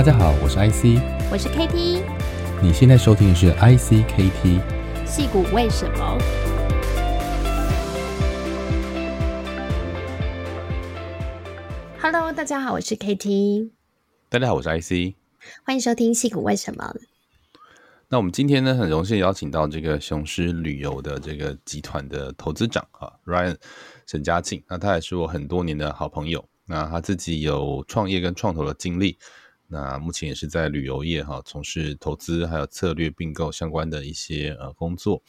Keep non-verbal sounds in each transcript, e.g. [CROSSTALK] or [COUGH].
大家好，我是 IC，我是 KT，你现在收听的是 IC KT，戏骨为什么？Hello，大家好，我是 KT，大家好，我是 IC，欢迎收听戏骨为什么。那我们今天呢，很荣幸邀请到这个雄狮旅游的这个集团的投资长啊，Ryan 沈家庆，那他也是我很多年的好朋友，那他自己有创业跟创投的经历。那目前也是在旅游业哈，从事投资还有策略并购相关的一些呃工作。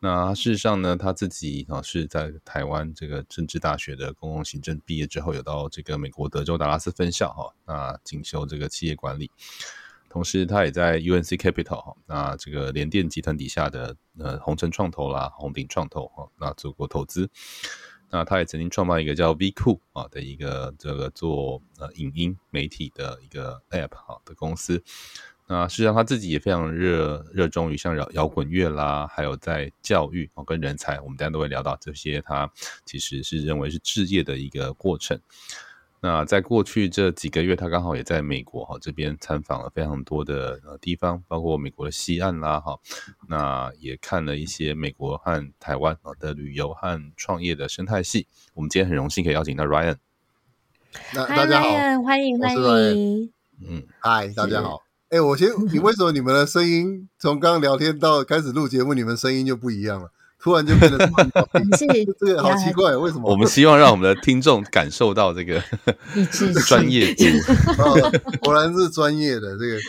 那事实上呢，他自己啊是在台湾这个政治大学的公共行政毕业之后，有到这个美国德州达拉斯分校哈，那进修这个企业管理。同时，他也在 UNC Capital 哈，那这个联电集团底下的呃红城创投啦、红鼎创投哈，那做过投资。那他也曾经创办一个叫 V 库啊的一个这个做呃影音媒体的一个 App 啊的公司。那实际上他自己也非常热热衷于像摇摇滚乐啦，还有在教育啊跟人才，我们大家都会聊到这些。他其实是认为是置业的一个过程。那在过去这几个月，他刚好也在美国哈这边参访了非常多的呃地方，包括美国的西岸啦哈，那也看了一些美国和台湾的旅游和创业的生态系。我们今天很荣幸可以邀请到 Ryan。那大家好，欢迎欢迎。嗯，嗨，大家好。哎、欸，我先，你为什么你们的声音从刚刚聊天到开始录节目，你们声音就不一样了？突然就变得这么好听，[LAUGHS] 这个好奇怪，为什么？我们希望让我们的听众感受到这个 [LAUGHS] 专业度、[LAUGHS] 哦，果然是专业的这个。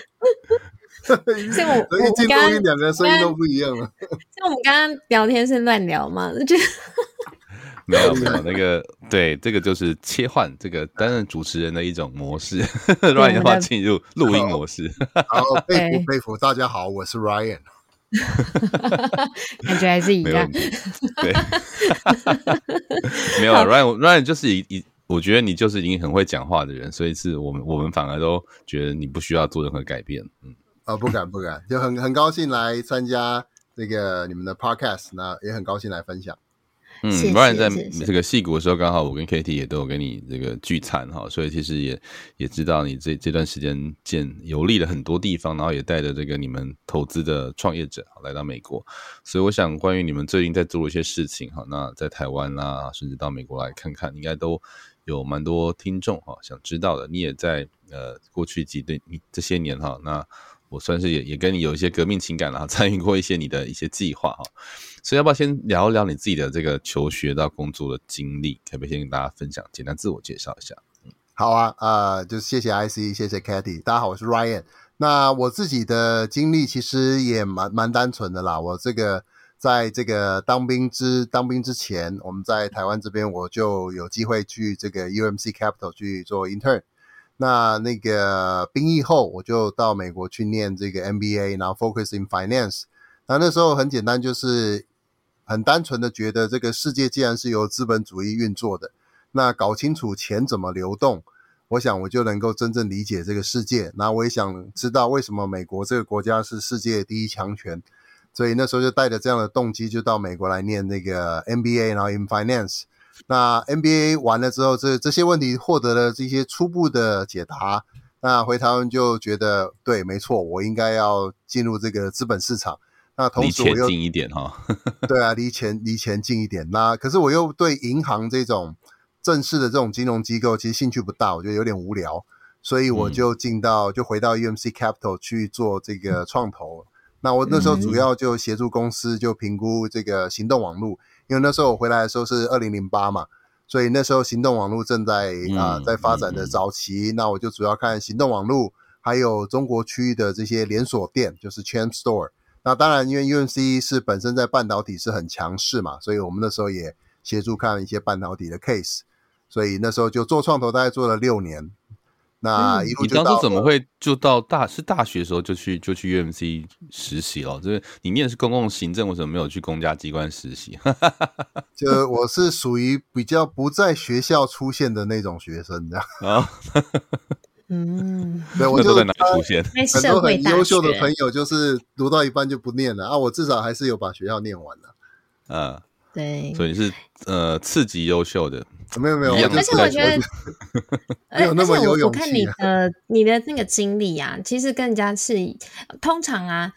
所以我，所以进录音两个声音都不一样了。像我们刚刚聊天是乱聊嘛？就没有没有那个，对，这个就是切换这个担任主持人的一种模式，Ryan 的话进入录音模式。好，佩服佩服，大家好，我是 Ryan。[LAUGHS] [LAUGHS] 感觉还是一样，对，[LAUGHS] 没有 Ryan Ryan 就是一一，我觉得你就是已经很会讲话的人，所以是我们我们反而都觉得你不需要做任何改变。嗯，哦，不敢不敢，就很很高兴来参加这个你们的 Podcast，那也很高兴来分享。嗯，不然在这个戏谷的时候，刚好我跟 KT 也都有跟你这个聚餐哈，所以其实也也知道你这这段时间见游历了很多地方，然后也带着这个你们投资的创业者来到美国，所以我想关于你们最近在做的一些事情哈，那在台湾啊，甚至到美国来看看，应该都有蛮多听众哈想知道的。你也在呃过去几对你这些年哈，那我算是也也跟你有一些革命情感了，参与过一些你的一些计划哈。所以要不要先聊一聊你自己的这个求学到工作的经历？可不可以先跟大家分享，简单自我介绍一下？好啊，呃，就谢谢 IC，谢谢 Katy，大家好，我是 Ryan。那我自己的经历其实也蛮蛮单纯的啦。我这个在这个当兵之当兵之前，我们在台湾这边我就有机会去这个 UMC Capital 去做 intern。那那个兵役后，我就到美国去念这个 MBA，然后 focus in finance。那那时候很简单，就是。很单纯的觉得，这个世界既然是由资本主义运作的，那搞清楚钱怎么流动，我想我就能够真正理解这个世界。那我也想知道为什么美国这个国家是世界第一强权，所以那时候就带着这样的动机，就到美国来念那个 MBA，然后 in finance。那 MBA 完了之后，这这些问题获得了这些初步的解答，那回台湾就觉得对，没错，我应该要进入这个资本市场。那同时我又离钱近一点哈，[LAUGHS] 对啊，离钱离钱近一点。那可是我又对银行这种正式的这种金融机构其实兴趣不大，我觉得有点无聊，所以我就进到、嗯、就回到 UMC Capital 去做这个创投。那我那时候主要就协助公司就评估这个行动网络，因为那时候我回来的时候是二零零八嘛，所以那时候行动网络正在啊、呃、在发展的早期。那我就主要看行动网络，还有中国区域的这些连锁店，就是 Chain Store。那当然，因为 UMC 是本身在半导体是很强势嘛，所以我们那时候也协助看一些半导体的 case，所以那时候就做创投，大概做了六年。那一路你当初怎么会就到大是大学的时候就去就去 UMC 实习了？就是你念的是公共行政，为什么没有去公家机关实习？[LAUGHS] 就我是属于比较不在学校出现的那种学生，这样啊。[LAUGHS] 嗯，[LAUGHS] 对，我就在哪里出现？[LAUGHS] 很多很优秀的朋友，就是读到一半就不念了啊！我至少还是有把学校念完了。啊，对，所以是呃次级优秀的，没有没有，而且我觉得 [LAUGHS] 没有那么有勇气、啊。我看你的你的那个经历啊，其实更加是通常啊，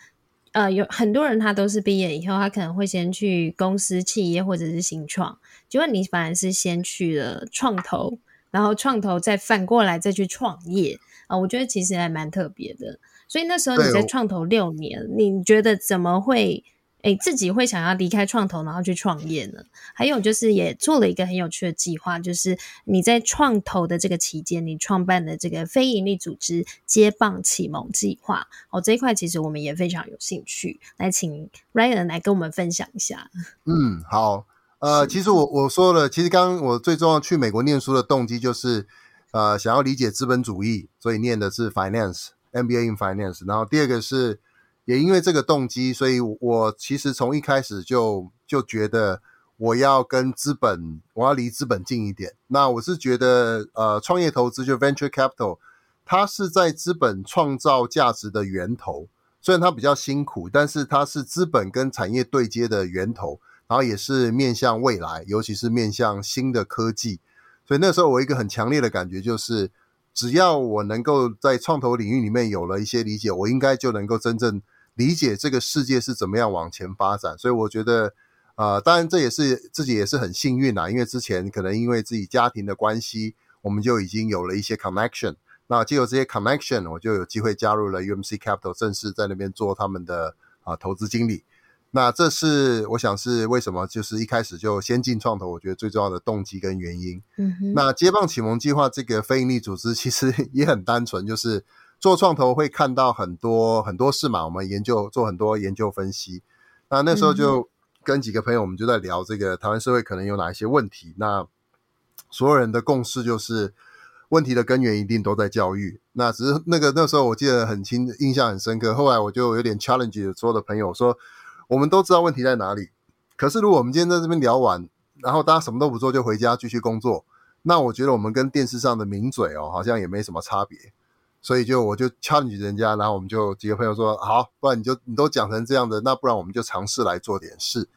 呃，有很多人他都是毕业以后，他可能会先去公司、企业或者是新创，结果你反而是先去了创投，然后创投再反过来再去创业啊、呃，我觉得其实还蛮特别的。所以那时候你在创投六年，你觉得怎么会？诶，自己会想要离开创投，然后去创业呢？还有就是也做了一个很有趣的计划，就是你在创投的这个期间，你创办的这个非营利组织“接棒启蒙计划”。哦，这一块其实我们也非常有兴趣，来请 Ryan 来跟我们分享一下。嗯，好，呃，其实我我说了，其实刚刚我最重要去美国念书的动机就是，呃，想要理解资本主义，所以念的是 Finance，MBA in Finance。然后第二个是。也因为这个动机，所以我其实从一开始就就觉得我要跟资本，我要离资本近一点。那我是觉得，呃，创业投资就 venture capital，它是在资本创造价值的源头。虽然它比较辛苦，但是它是资本跟产业对接的源头，然后也是面向未来，尤其是面向新的科技。所以那时候我一个很强烈的感觉就是，只要我能够在创投领域里面有了一些理解，我应该就能够真正。理解这个世界是怎么样往前发展，所以我觉得，呃，当然这也是自己也是很幸运啦，因为之前可能因为自己家庭的关系，我们就已经有了一些 connection。那借由这些 connection，我就有机会加入了 UMC Capital，正式在那边做他们的啊、投资经理。那这是我想是为什么，就是一开始就先进创投，我觉得最重要的动机跟原因。嗯哼。那接棒启蒙计划这个非营利组织其实 [LAUGHS] 也很单纯，就是。做创投会看到很多很多事嘛，我们研究做很多研究分析。那那时候就跟几个朋友，我们就在聊这个台湾社会可能有哪一些问题。那所有人的共识就是，问题的根源一定都在教育。那只是那个那时候我记得很清，印象很深刻。后来我就有点 challenge 所有的朋友说，我们都知道问题在哪里，可是如果我们今天在这边聊完，然后大家什么都不做就回家继续工作，那我觉得我们跟电视上的名嘴哦，好像也没什么差别。所以就我就 challenge 人家，然后我们就几个朋友说好，不然你就你都讲成这样的，那不然我们就尝试来做点事。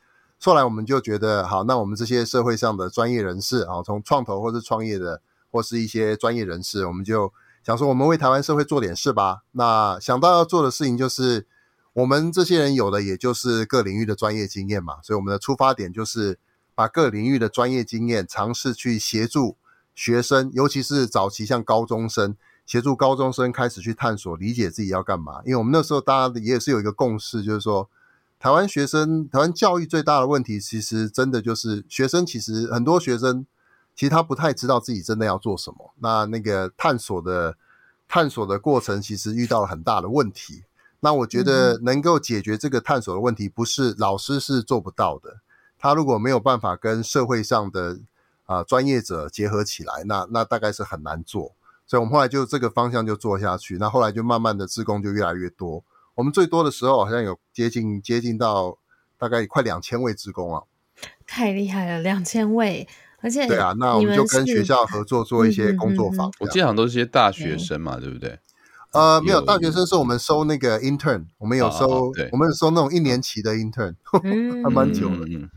后来我们就觉得好，那我们这些社会上的专业人士啊，从创投或是创业的，或是一些专业人士，我们就想说，我们为台湾社会做点事吧。那想到要做的事情就是，我们这些人有的也就是各领域的专业经验嘛，所以我们的出发点就是把各领域的专业经验尝试去协助学生，尤其是早期像高中生。协助高中生开始去探索、理解自己要干嘛，因为我们那时候大家也是有一个共识，就是说，台湾学生、台湾教育最大的问题，其实真的就是学生，其实很多学生其实他不太知道自己真的要做什么。那那个探索的探索的过程，其实遇到了很大的问题。那我觉得能够解决这个探索的问题，不是老师是做不到的。他如果没有办法跟社会上的啊、呃、专业者结合起来，那那大概是很难做。所以，我们后来就这个方向就做下去。那后来就慢慢的，志工就越来越多。我们最多的时候，好像有接近接近到大概快两千位职工啊，太厉害了，两千位！而且对啊，那我们就跟学校合作做一些工作坊。嗯嗯嗯、我记得好像都是些大学生嘛，对，对不对？呃，没有，大学生是我们收那个 intern，我们有收，我们有收那种一年期的 intern，[LAUGHS] 嗯、还蛮久的。嗯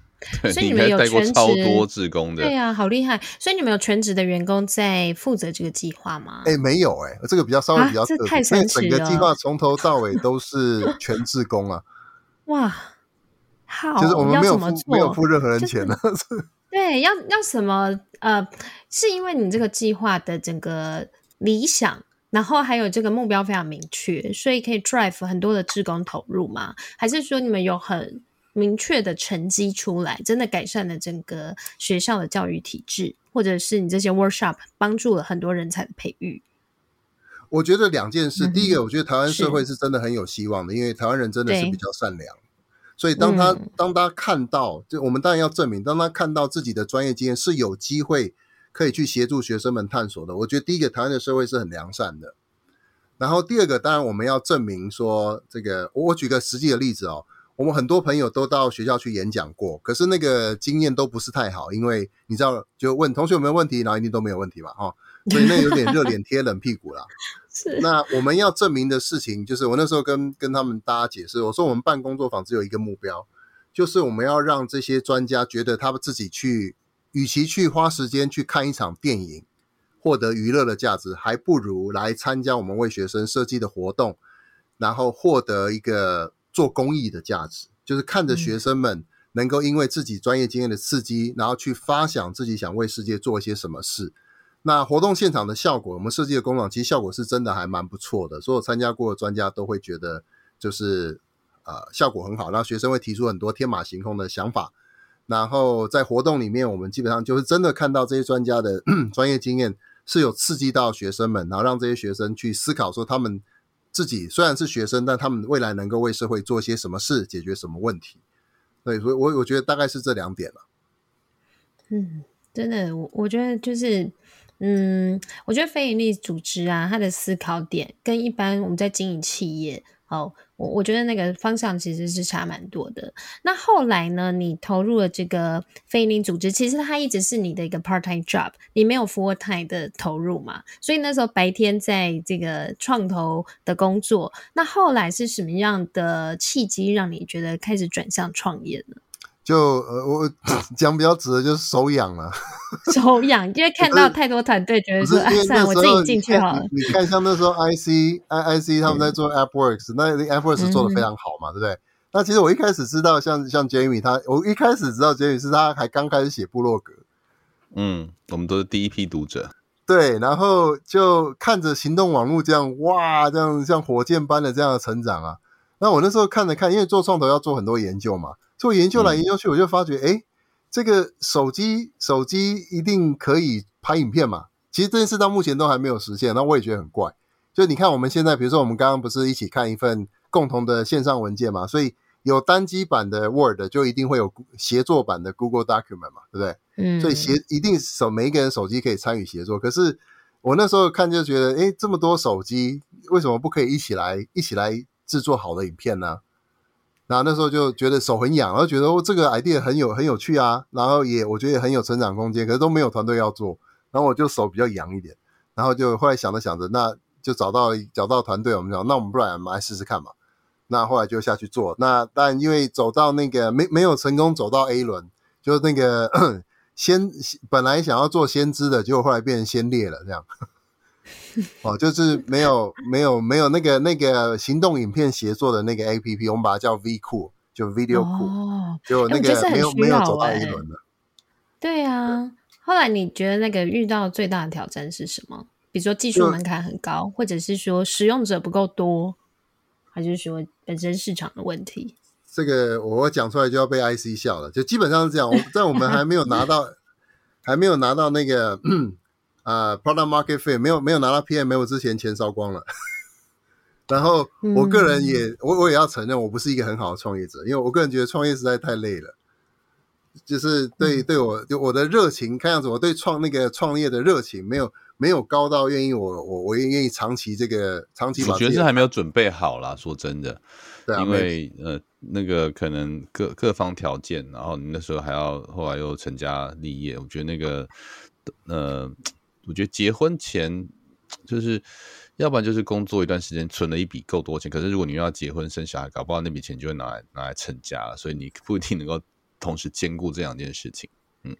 所以你们有全职超多志工的，对呀、啊，好厉害！所以你们有全职的员工在负责这个计划吗？哎、欸，没有哎、欸，这个比较稍微比较特别，啊、太神奇了。整个计划从头到尾都是 [LAUGHS] 全志工啊！哇，好，就是我们没有付没有付任何人钱呢、就是。对，要要什么？呃，是因为你这个计划的整个理想，然后还有这个目标非常明确，所以可以 drive 很多的志工投入吗？还是说你们有很明确的成绩出来，真的改善了整个学校的教育体制，或者是你这些 workshop 帮助了很多人才的培育。我觉得两件事，嗯、第一个，我觉得台湾社会是真的很有希望的，因为台湾人真的是比较善良，所以当他、嗯、当他看到，就我们当然要证明，当他看到自己的专业经验是有机会可以去协助学生们探索的，我觉得第一个，台湾的社会是很良善的。然后第二个，当然我们要证明说，这个我举个实际的例子哦。我们很多朋友都到学校去演讲过，可是那个经验都不是太好，因为你知道，就问同学有没有问题，然后一定都没有问题嘛，哈，所以那有点热脸贴冷屁股啦。[LAUGHS] 是。那我们要证明的事情，就是我那时候跟跟他们大家解释，我说我们办工作坊只有一个目标，就是我们要让这些专家觉得他们自己去，与其去花时间去看一场电影，获得娱乐的价值，还不如来参加我们为学生设计的活动，然后获得一个做公益的价值，就是看着学生们能够因为自己专业经验的刺激，然后去发想自己想为世界做一些什么事。那活动现场的效果，我们设计的工厂其实效果是真的还蛮不错的，所有参加过的专家都会觉得就是呃效果很好，然后学生会提出很多天马行空的想法。然后在活动里面，我们基本上就是真的看到这些专家的 [CLEARS THROAT] 专业经验。是有刺激到学生们，然后让这些学生去思考，说他们自己虽然是学生，但他们未来能够为社会做些什么事，解决什么问题。对，所以我我觉得大概是这两点了。嗯，真的，我我觉得就是，嗯，我觉得非营利组织啊，它的思考点跟一般我们在经营企业。哦，我我觉得那个方向其实是差蛮多的。那后来呢，你投入了这个非营利组织，其实它一直是你的一个 part time job，你没有 full time 的投入嘛？所以那时候白天在这个创投的工作，那后来是什么样的契机让你觉得开始转向创业呢？就呃，我 [LAUGHS] 讲比较直的，就是手痒了。[LAUGHS] 手痒，因为看到太多团队，觉得说，哎，算了，我自己进去好了。你看，像那时候 IC、I、IC 他们在做 AppWorks，嗯、那 AppWorks 做的非常好嘛，嗯、对不对？那其实我一开始知道像，像像 Jamie 他，我一开始知道 Jamie 是他还刚开始写部落格。嗯，我们都是第一批读者。对，然后就看着行动网络这样，哇，这样像火箭般的这样的成长啊。那我那时候看着看，因为做创投要做很多研究嘛。做研究来研究去，我就发觉，哎、嗯，这个手机手机一定可以拍影片嘛？其实这件事到目前都还没有实现，那我也觉得很怪。就你看，我们现在比如说，我们刚刚不是一起看一份共同的线上文件嘛？所以有单机版的 Word，就一定会有协作版的 Google Document 嘛？对不对？嗯。所以协一定手每一个人手机可以参与协作。可是我那时候看就觉得，哎，这么多手机，为什么不可以一起来一起来制作好的影片呢？然后那时候就觉得手很痒，然后觉得哦，这个 idea 很有很有趣啊，然后也我觉得也很有成长空间，可是都没有团队要做，然后我就手比较痒一点，然后就后来想着想着，那就找到找到团队，我们讲那我们不然我们来试试看嘛，那后来就下去做，那但因为走到那个 [COUGHS] 没没有成功走到 A 轮，就是那个 [COUGHS] 先本来想要做先知的，结果后来变成先烈了这样。[LAUGHS] 哦，就是没有没有没有那个那个行动影片协作的那个 APP，我们把它叫 V 库，就 Video 库，哦、就那个没有、欸、没有走到一轮的。对啊，后来你觉得那个遇到最大的挑战是什么？比如说技术门槛很高，或者是说使用者不够多，还是说本身市场的问题？这个我讲出来就要被 IC 笑了，就基本上是这样。在我们还没有拿到 [LAUGHS] 还没有拿到那个。啊、uh，product market fit 没有没有拿到 PMF 之前，钱烧光了。[LAUGHS] 然后我个人也、嗯、我我也要承认，我不是一个很好的创业者，因为我个人觉得创业实在太累了。就是对、嗯、对我就我的热情，看样子我对创那个创业的热情没有没有高到愿意我我我愿意长期这个长期。我觉得是还没有准备好啦，说真的，对啊、因为呃那个可能各各方条件，然后你那时候还要后来又成家立业，我觉得那个呃。我觉得结婚前就是，要不然就是工作一段时间存了一笔够多钱。可是如果你要结婚生小孩，搞不好那笔钱就会拿来拿来成家了。所以你不一定能够同时兼顾这两件事情。嗯，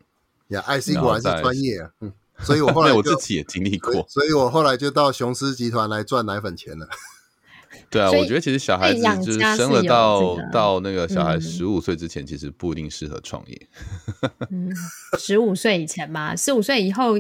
呀，IC 果然是专业啊。嗯，所以我后来我自己也经历过所，所以我后来就到雄狮集团来赚奶粉钱了。[LAUGHS] 对啊，我觉得其实小孩子就是生了到到那个小孩十五岁之前，其实不一定适合创业。[LAUGHS] 嗯，十五岁以前嘛，十五岁以后。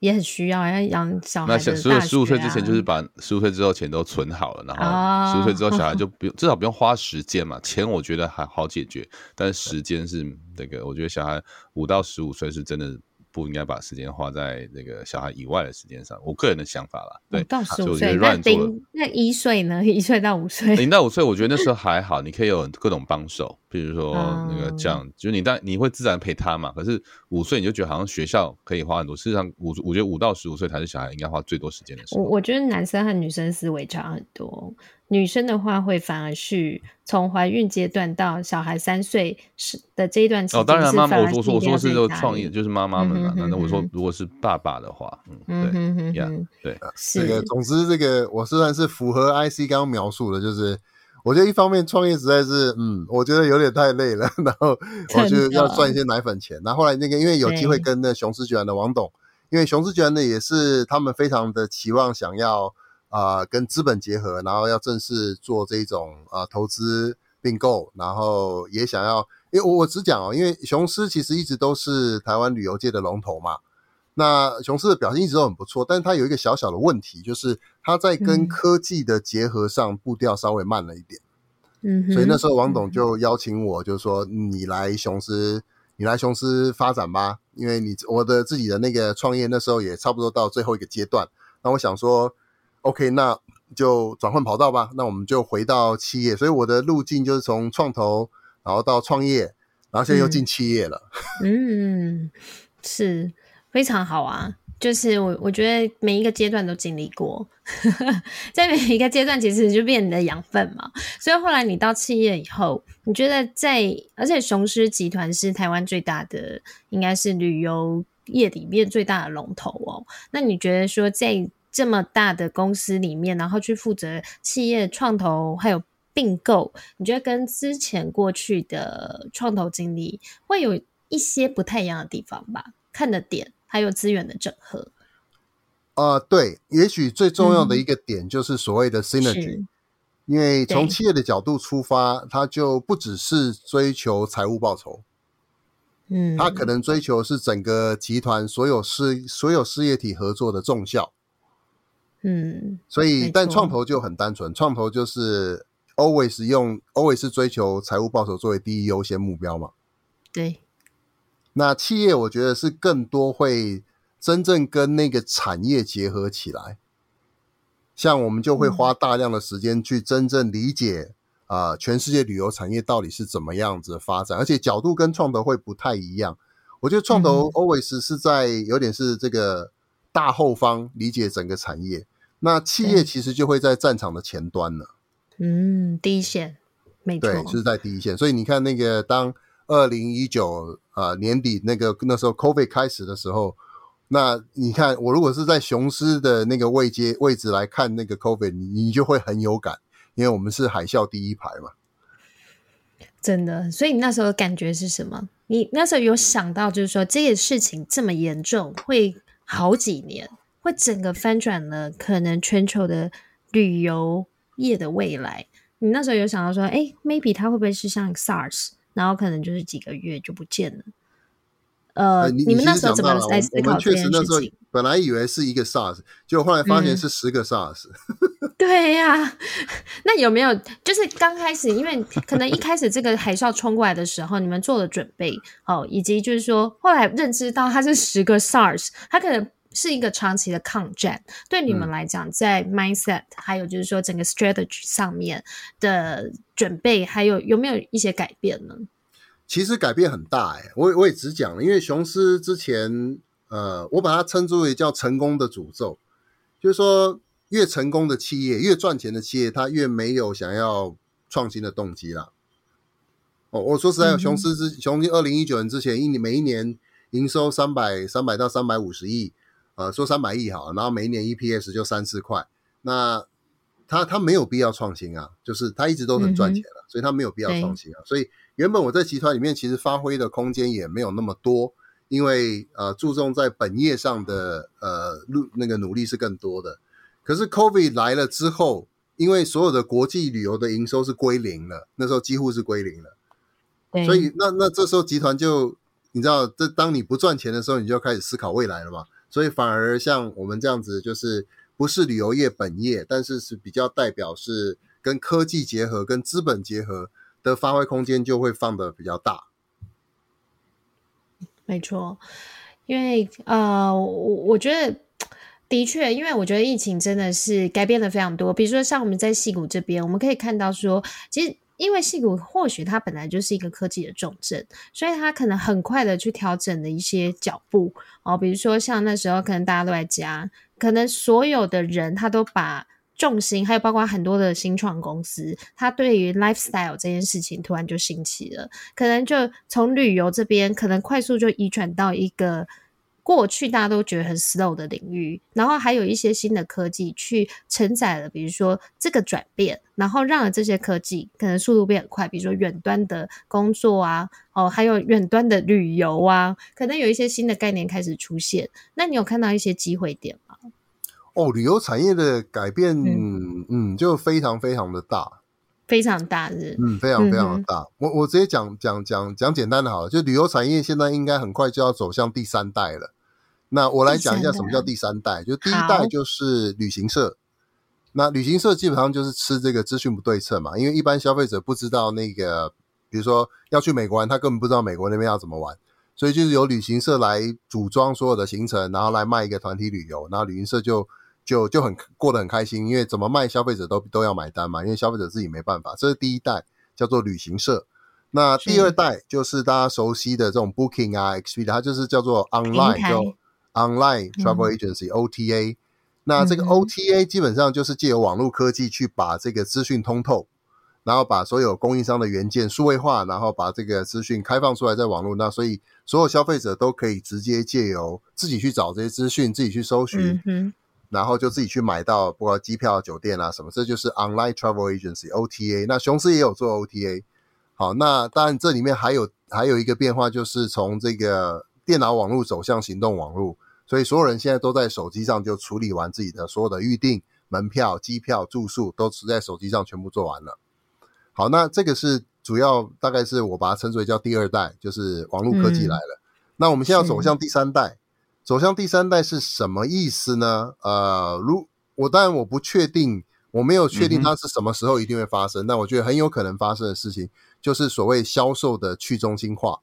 也很需要，要养小孩、啊。那所以十五岁之前就是把十五岁之后钱都存好了，然后十五岁之后小孩就不用，至少不用花时间嘛。钱我觉得还好解决，但是时间是那个，我觉得小孩五到十五岁是真的。不应该把时间花在那个小孩以外的时间上，我个人的想法啦。对，到十五岁，那零那一岁呢？[LAUGHS] 一岁到五岁，零到五岁，我觉得那时候还好，你可以有各种帮手，比如说那个这样，就是你当你会自然陪他嘛。可是五岁你就觉得好像学校可以花很多，事实上五我觉得五到十五岁才是小孩应该花最多时间的时候。我我觉得男生和女生思维差很多。女生的话会反而是从怀孕阶段到小孩三岁是的这一段期间。哦，当然妈妈，我说我说是创业，就是妈妈们嘛。那我说如果是爸爸的话，嗯，对，对，这个总之这个我虽然是符合 IC 刚刚描述的，就是我觉得一方面创业实在是，嗯，我觉得有点太累了，[LAUGHS] 然后我就要赚一些奶粉钱。然后后来那个，因为有机会跟那雄狮集团的王董，因为雄狮集团呢也是他们非常的期望想要啊、呃、跟资本结合，然后要正式做这种啊、呃、投资并购，然后也想要，因为我我只讲哦，因为雄狮其实一直都是台湾旅游界的龙头嘛。那雄狮的表现一直都很不错，但是它有一个小小的问题，就是它在跟科技的结合上步调稍微慢了一点。嗯，所以那时候王董就邀请我，就是说你来雄狮，你来雄狮发展吧，因为你我的自己的那个创业那时候也差不多到最后一个阶段。那我想说，OK，那就转换跑道吧，那我们就回到企业。所以我的路径就是从创投，然后到创业，然后现在又进企业了。嗯，[LAUGHS] 嗯，是。非常好啊，就是我我觉得每一个阶段都经历过，[LAUGHS] 在每一个阶段其实就变你的养分嘛。所以后来你到企业以后，你觉得在而且雄狮集团是台湾最大的，应该是旅游业里面最大的龙头哦。那你觉得说在这么大的公司里面，然后去负责企业创投还有并购，你觉得跟之前过去的创投经历会有一些不太一样的地方吧？看的点。还有资源的整合，啊、呃，对，也许最重要的一个点就是所谓的 synergy，、嗯、因为从企业的角度出发，它就不只是追求财务报酬，嗯，它可能追求是整个集团所有事所有事业体合作的重效，嗯，所以但创投就很单纯，创投就是 always 用 always 追求财务报酬作为第一优先目标嘛，对。那企业我觉得是更多会真正跟那个产业结合起来，像我们就会花大量的时间去真正理解啊、呃，全世界旅游产业到底是怎么样子发展，而且角度跟创投会不太一样。我觉得创投 always 是在有点是这个大后方理解整个产业，那企业其实就会在战场的前端了。嗯，第一线，没错，对，就是在第一线。所以你看那个当。二零一九啊年底那个那时候 COVID 开始的时候，那你看我如果是在雄狮的那个位阶位置来看那个 COVID，你你就会很有感，因为我们是海啸第一排嘛。真的，所以你那时候感觉是什么？你那时候有想到就是说这个事情这么严重，会好几年，会整个翻转了可能全球的旅游业的未来。你那时候有想到说，哎，maybe 它会不会是像 SARS？然后可能就是几个月就不见了。呃，你，你们那时候怎么来思考这件事情？本来以为是一个 SARS，结果后来发现是十个 SARS。嗯、[LAUGHS] 对呀、啊，[LAUGHS] 那有没有就是刚开始，因为可能一开始这个海啸冲过来的时候，你们做了准备哦，以及就是说后来认知到它是十个 SARS，它可能。是一个长期的抗战，对你们来讲，在 mindset、嗯、还有就是说整个 strategy 上面的准备，还有有没有一些改变呢？其实改变很大哎、欸，我我也只讲了，因为雄狮之前，呃，我把它称之为叫成功的诅咒，就是说越成功的企业，越赚钱的企业，它越没有想要创新的动机啦。哦，我说实在，雄狮之雄狮二零一九年之前，一年每一年营收三百三百到三百五十亿。呃，说三百亿好，然后每一年 EPS 就三四块，那他他没有必要创新啊，就是他一直都很赚钱了，嗯，所以他没有必要创新啊。所以原本我在集团里面其实发挥的空间也没有那么多，因为呃注重在本业上的呃努那个努力是更多的。可是 COVID 来了之后，因为所有的国际旅游的营收是归零了，那时候几乎是归零了，所以那那这时候集团就你知道，这当你不赚钱的时候，你就开始思考未来了嘛。所以反而像我们这样子，就是不是旅游业本业，但是是比较代表是跟科技结合、跟资本结合的发挥空间就会放的比较大。没错，因为呃，我我觉得的确，因为我觉得疫情真的是改变了非常多。比如说像我们在矽谷这边，我们可以看到说，其实。因为矽谷或许它本来就是一个科技的重镇，所以它可能很快的去调整了一些脚步哦。比如说像那时候可能大家都在家，可能所有的人他都把重心，还有包括很多的新创公司，他对于 lifestyle 这件事情突然就兴起了，可能就从旅游这边可能快速就移转到一个。过去大家都觉得很 slow 的领域，然后还有一些新的科技去承载了，比如说这个转变，然后让了这些科技可能速度变很快，比如说远端的工作啊，哦，还有远端的旅游啊，可能有一些新的概念开始出现。那你有看到一些机会点吗？哦，旅游产业的改变，嗯，嗯，就非常非常的大。非常大是，嗯，非常非常的大。嗯、我我直接讲讲讲讲简单的好了，就旅游产业现在应该很快就要走向第三代了。那我来讲一下什么叫第三代，就第一代就是旅行社。那旅行社基本上就是吃这个资讯不对称嘛，因为一般消费者不知道那个，比如说要去美国玩，他根本不知道美国那边要怎么玩，所以就是由旅行社来组装所有的行程，然后来卖一个团体旅游，然后旅行社就。就就很过得很开心，因为怎么卖消费者都都要买单嘛，因为消费者自己没办法。这是第一代叫做旅行社，那第二代就是大家熟悉的这种 Booking 啊、Expedia，它就是叫做 Online，就 Online Travel Agency、嗯、OTA。那这个 OTA 基本上就是借由网络科技去把这个资讯通透，然后把所有供应商的原件数位化，然后把这个资讯开放出来在网络，那所以所有消费者都可以直接借由自己去找这些资讯，自己去搜寻。嗯然后就自己去买到，包括机票、酒店啊什么，这就是 online travel agency OTA。那雄狮也有做 OTA。好，那当然这里面还有还有一个变化，就是从这个电脑网络走向行动网络，所以所有人现在都在手机上就处理完自己的所有的预订、门票、机票、住宿，都是在手机上全部做完了。好，那这个是主要，大概是我把它称之为叫第二代，就是网络科技来了。嗯、那我们现在要走向第三代。走向第三代是什么意思呢？呃，如我当然我不确定，我没有确定它是什么时候一定会发生。那、嗯、我觉得很有可能发生的事情，就是所谓销售的去中心化。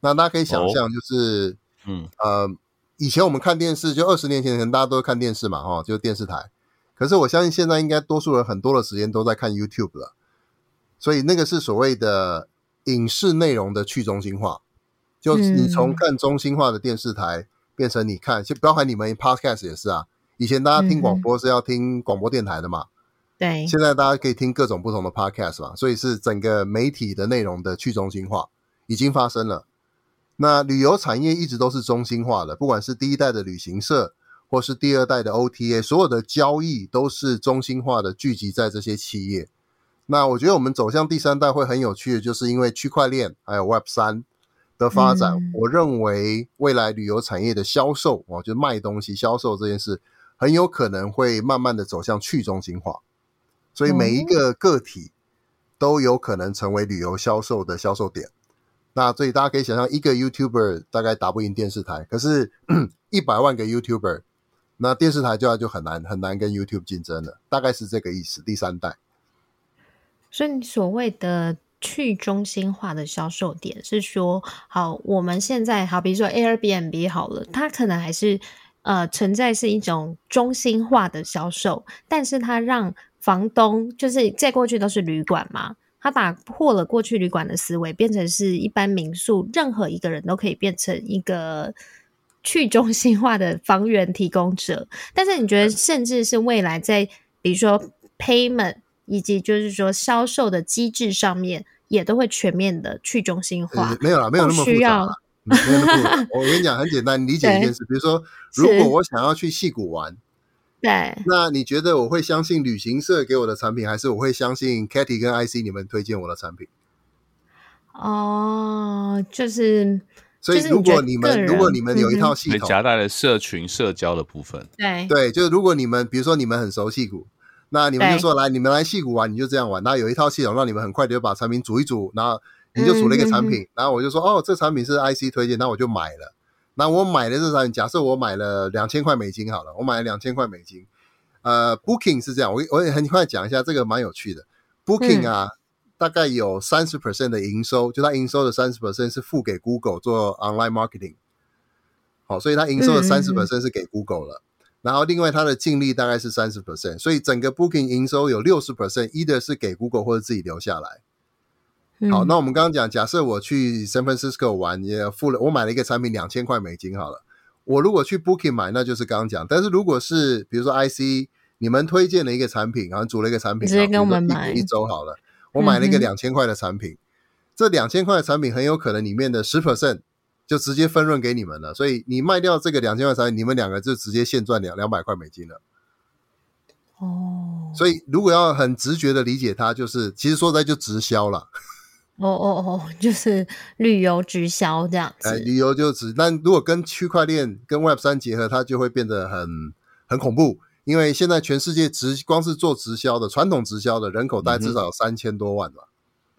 那大家可以想象，就是，哦、嗯呃，以前我们看电视，就二十年前可能大家都看电视嘛，哈，就是电视台。可是我相信现在应该多数人很多的时间都在看 YouTube 了，所以那个是所谓的影视内容的去中心化，就你从看中心化的电视台。嗯变成你看，就包含你们 podcast 也是啊。以前大家听广播是要听广播电台的嘛，对。现在大家可以听各种不同的 podcast 嘛，所以是整个媒体的内容的去中心化已经发生了。那旅游产业一直都是中心化的，不管是第一代的旅行社，或是第二代的 OTA，所有的交易都是中心化的，聚集在这些企业。那我觉得我们走向第三代会很有趣的，就是因为区块链还有 Web 三。的发展，嗯、我认为未来旅游产业的销售，哦，就卖东西、销售这件事，很有可能会慢慢的走向去中心化，所以每一个个体都有可能成为旅游销售的销售点。嗯、那所以大家可以想象，一个 YouTuber 大概打不赢电视台，可是一百万个 YouTuber，那电视台就要就很难很难跟 YouTube 竞争了，大概是这个意思。第三代，所以你所谓的。去中心化的销售点是说，好，我们现在好，比如说 Airbnb 好了，它可能还是呃存在是一种中心化的销售，但是它让房东就是在过去都是旅馆嘛，它打破了过去旅馆的思维，变成是一般民宿，任何一个人都可以变成一个去中心化的房源提供者。但是你觉得，甚至是未来在比如说 payment。以及就是说销售的机制上面也都会全面的去中心化，没有啦，没有那么复杂啦。没有那么复杂。[LAUGHS] 我跟你讲，很简单，你理解一件事，比如说，如果我想要去戏谷玩，对，那你觉得我会相信旅行社给我的产品，还是我会相信 Katy 跟 IC 你们推荐我的产品？哦，就是，所以如果你们如果你们有一套系统，夹带了社群社交的部分，对对，就是如果你们比如说你们很熟戏骨。那你们就说，来，你们来戏骨玩，你就这样玩。那有一套系统让你们很快的就把产品组一组，然后你就组了一个产品，然后我就说，哦，这产品是 IC 推荐，那我就买了。那我买的这产品，假设我买了两千块美金好了，我买了两千块美金。呃，Booking 是这样，我我也很快讲一下，这个蛮有趣的。Booking 啊，大概有三十 percent 的营收，就它营收的三十 percent 是付给 Google 做 online marketing。好，所以它营收的三十 percent 是给 Google 了。然后，另外它的净利大概是三十 percent，所以整个 Booking 营收有六十 percent，either 是给 Google 或者自己留下来。嗯、好，那我们刚刚讲，假设我去 San Francisco 玩，也付了，我买了一个产品两千块美金，好了，我如果去 Booking 买，那就是刚刚讲。但是如果是比如说 IC，你们推荐了一个产品，然后组了一个产品，直接跟我们买一周好了，我买了一个两千块的产品，嗯、这两千块的产品很有可能里面的十 percent。就直接分润给你们了。所以你卖掉这个两千块产品，你们两个就直接现赚两两百块美金了。哦，所以如果要很直觉的理解它，就是其实说实在就直销了。哦哦哦，[LAUGHS] 就是旅游直销这样子。哎，旅游就直，但如果跟区块链跟 Web 三结合，它就会变得很很恐怖。因为现在全世界直光是做直销的传统直销的人口，大概至少有三千多万吧。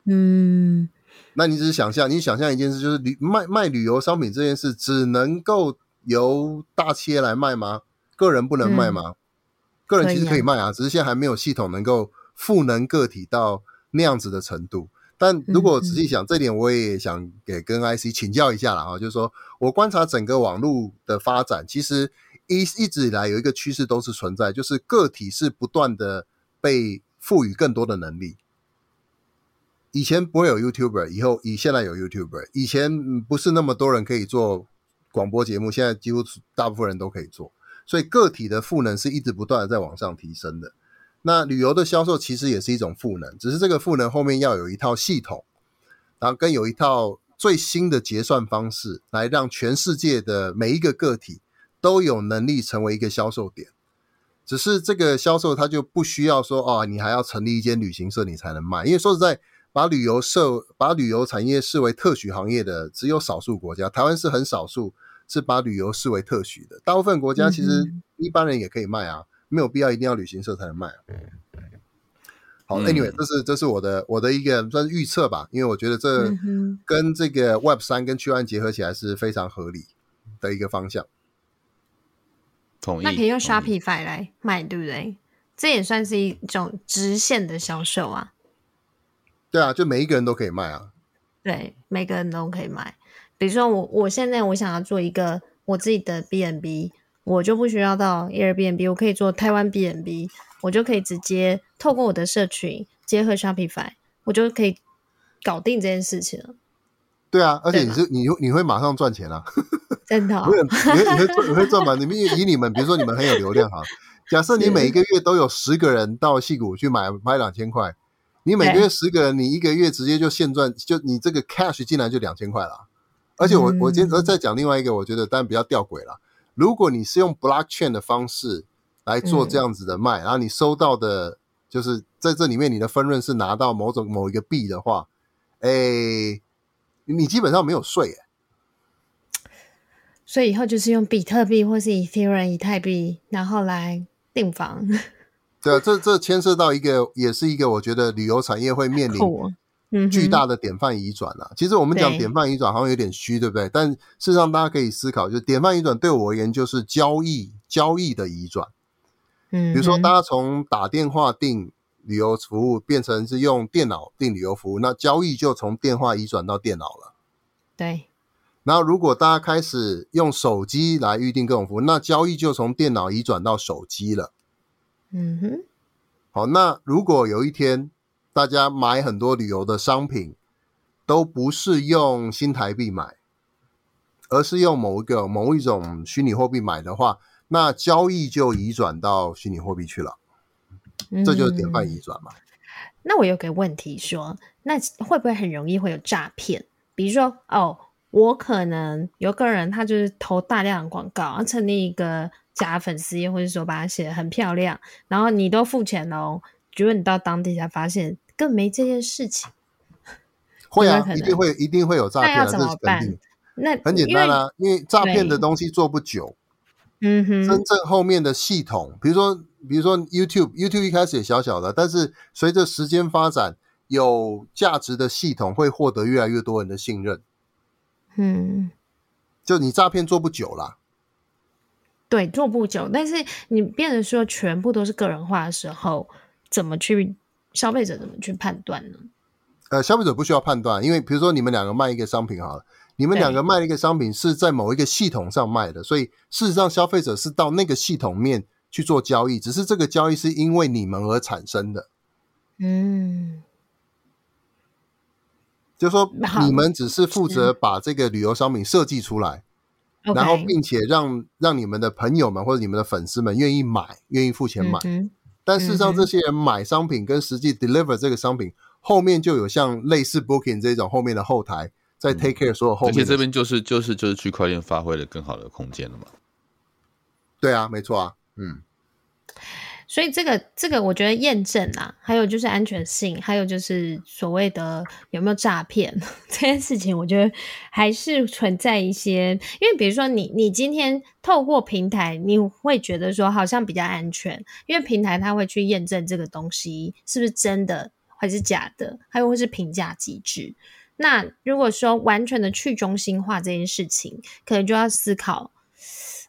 嗯，那你只是想象，你想象一件事，就是旅卖卖旅游商品这件事，只能够由大企业来卖吗？个人不能卖吗？嗯个人其实可以卖啊，只是现在还没有系统能够赋能个体到那样子的程度。但如果仔细想，这点我也想给跟 IC 请教一下了哈，就是说我观察整个网络的发展，其实一一直以来有一个趋势都是存在，就是个体是不断的被赋予更多的能力。以前不会有 YouTuber，以后以现在有 YouTuber，以前不是那么多人可以做广播节目，现在几乎大部分人都可以做。所以个体的赋能是一直不断的在往上提升的。那旅游的销售其实也是一种赋能，只是这个赋能后面要有一套系统，然后跟有一套最新的结算方式，来让全世界的每一个个体都有能力成为一个销售点。只是这个销售它就不需要说哦，你还要成立一间旅行社你才能卖，因为说实在，把旅游社把旅游产业视为特许行业的只有少数国家，台湾是很少数。是把旅游视为特许的，大部分国家其实一般人也可以卖啊，嗯、没有必要一定要旅行社才能卖啊。好，Anyway，这是这是我的我的一个算是预测吧，因为我觉得这跟这个 Web 三跟区块链结合起来是非常合理的一个方向。同意。那可以用 Shopify 来卖，对不对？这也算是一种直线的销售啊。对啊，就每一个人都可以卖啊。对，每个人都可以卖。比如说我我现在我想要做一个我自己的 B&B，我就不需要到 Airbnb，我可以做台湾 B&B，我就可以直接透过我的社群结合 Shopify，我就可以搞定这件事情了。对啊，而且你是你你会马上赚钱啊！[LAUGHS] 真的、哦，你会你会赚你会赚吗？你们以你们比如说你们很有流量哈，假设你每一个月都有十个人到戏谷去买买两千块，你每个月十个人，你一个月直接就现赚，就你这个 cash 进来就两千块了。而且我我今天再讲另外一个，我觉得当然比较吊诡了。如果你是用 blockchain 的方式来做这样子的卖，嗯、然后你收到的，就是在这里面你的分润是拿到某种某一个币的话，哎、欸，你基本上没有税哎。所以以后就是用比特币或是以太币、以太币，然后来订房。对啊，这这牵涉到一个，也是一个我觉得旅游产业会面临。巨大的典范移转啊！其实我们讲典范移转好像有点虚，对不对？但事实上，大家可以思考，就是典范移转对我而言就是交易交易的移转。嗯，比如说大家从打电话订旅游服务变成是用电脑订旅游服务，那交易就从电话移转到电脑了。对。然后如果大家开始用手机来预定各种服务，那交易就从电脑移转到手机了。嗯哼。好，那如果有一天，大家买很多旅游的商品，都不是用新台币买，而是用某一个某一种虚拟货币买的话，那交易就移转到虚拟货币去了，这就是典范移转嘛。那我有个问题说，那会不会很容易会有诈骗？比如说，哦，我可能有个人他就是投大量的广告，成立一个假粉丝，或者说把它写得很漂亮，然后你都付钱哦。结果你到当地才发现，更没这件事情。[LAUGHS] 会啊，一定会，一定会有诈骗。那要怎么办？那很简单啊，因为诈骗的东西做不久。嗯哼。真正后面的系统，比如说，比如说 YouTube，YouTube 一开始也小小的，但是随着时间发展，有价值的系统会获得越来越多人的信任。嗯。就你诈骗做不久啦。对，做不久，但是你变得说全部都是个人化的时候。怎么去消费者怎么去判断呢？呃，消费者不需要判断，因为比如说你们两个卖一个商品好了，你们两个卖一个商品是在某一个系统上卖的，所以事实上消费者是到那个系统面去做交易，只是这个交易是因为你们而产生的。嗯，就是说你们只是负责把这个旅游商品设计出来，然后并且让让你们的朋友们或者你们的粉丝们愿意买，愿意付钱买。嗯但事实上，这些人买商品跟实际 deliver 这个商品后面就有像类似 Booking 这种后面的后台在 take care 所有后面，而且这边就是就是就是区块链发挥了更好的空间了嘛。对啊，没错啊，嗯。所以这个这个，我觉得验证啊，还有就是安全性，还有就是所谓的有没有诈骗 [LAUGHS] 这件事情，我觉得还是存在一些。因为比如说你你今天透过平台，你会觉得说好像比较安全，因为平台它会去验证这个东西是不是真的还是假的，还有或是评价机制。那如果说完全的去中心化这件事情，可能就要思考。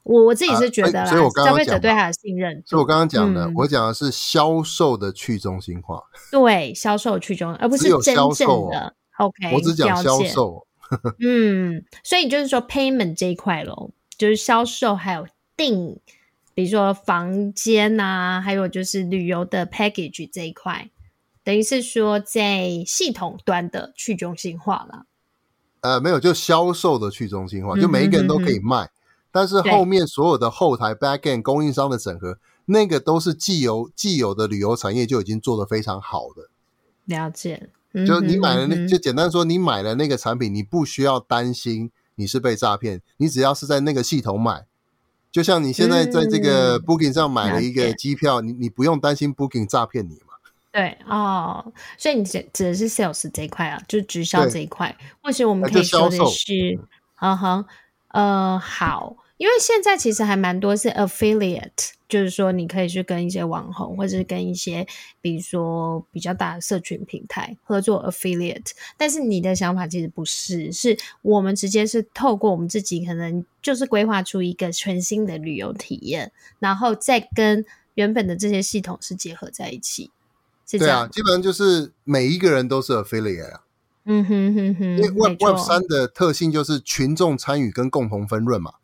我我自己是觉得啦，所以我刚刚消费者对他的信任。所以我刚刚讲的，我讲的是销售的去中心化。[LAUGHS] 对，销售去中，而不是真正的。OK，我只讲销售。[LAUGHS] 嗯，所以就是说 payment 这一块咯，就是销售还有定，比如说房间啊，还有就是旅游的 package 这一块，等于是说在系统端的去中心化了。呃，没有，就销售的去中心化，就每一个人都可以卖。但是后面所有的后台 backend 供应商的整合，那个都是既有既有的旅游产业就已经做得非常好的。了解，就你买了那，就简单说，你买了那个产品，你不需要担心你是被诈骗，你只要是在那个系统买，就像你现在在这个 Booking 上买了一个机票，你你不用担心 Booking 诈骗你嘛？对哦，所以你指指的是 sales 这一块啊，就是直销这一块，或许我们可以说的是，嗯哼，呃，好。因为现在其实还蛮多是 affiliate，就是说你可以去跟一些网红，或者是跟一些比如说比较大的社群平台合作 affiliate。但是你的想法其实不是，是我们直接是透过我们自己，可能就是规划出一个全新的旅游体验，然后再跟原本的这些系统是结合在一起。是这样。对啊，基本上就是每一个人都是 affiliate 啊。嗯哼哼哼。因为 Web Web 三的特性就是群众参与跟共同分润嘛。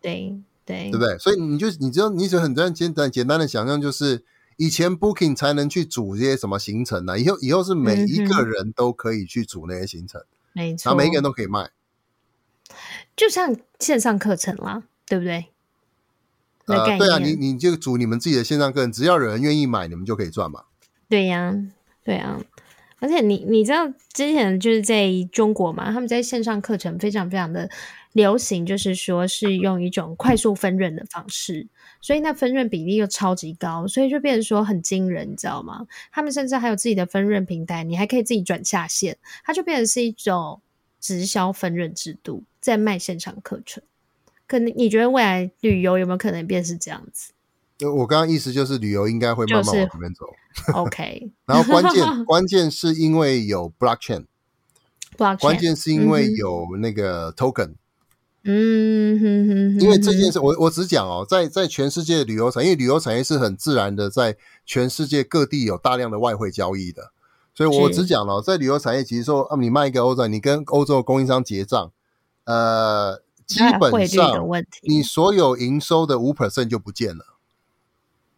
对对，对不对？所以你就你知道，你只很简简单简单的想象，就是以前 Booking 才能去组这些什么行程呢、啊？以后以后是每一个人都可以去组那些行程，没错，然后每一个人都可以卖，就像线上课程啦，对不对？呃，对啊，你你就组你们自己的线上课程，只要有人愿意买，你们就可以赚嘛。对呀，对呀。而且你你知道之前就是在中国嘛，他们在线上课程非常非常的流行，就是说是用一种快速分润的方式，所以那分润比例又超级高，所以就变成说很惊人，你知道吗？他们甚至还有自己的分润平台，你还可以自己转下线，它就变成是一种直销分润制度，在卖线上课程。可能你觉得未来旅游有没有可能变是这样子？我刚刚意思就是旅游应该会慢慢往这边走。就是、OK，[LAUGHS] 然后关键 [LAUGHS] 关键是因为有 blockchain，关键是因为有那个 token。嗯哼哼，因为这件事，我我只讲哦，在在全世界的旅游产业，因为旅游产业是很自然的，在全世界各地有大量的外汇交易的，所以我只讲了，在旅游产业，其实说啊，你卖一个欧洲，你跟欧洲的供应商结账，呃，基本上你所有营收的五 percent 就不见了。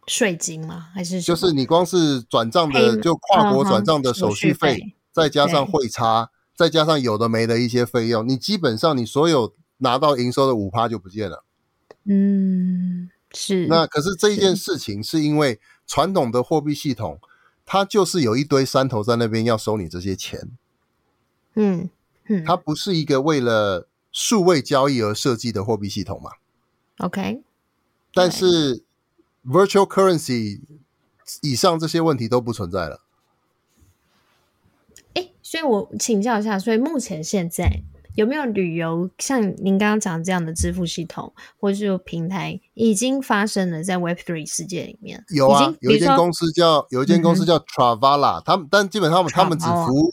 税金吗？还是就是你光是转账的，就跨国转账的手续费，再加上汇差，再加上有的没的一些费用，你基本上你所有拿到营收的五趴就不见了。嗯，是。那可是这一件事情，是因为传统的货币系统，它就是有一堆山头在那边要收你这些钱。嗯嗯，它不是一个为了数位交易而设计的货币系统嘛？OK，但是。Virtual currency 以上这些问题都不存在了。哎，所以我请教一下，所以目前现在有没有旅游像您刚刚讲这样的支付系统或者是有平台已经发生了在 Web Three 世界里面？有啊，有一间公司叫有一间公司叫 Travala，他们但基本上他们他们只服务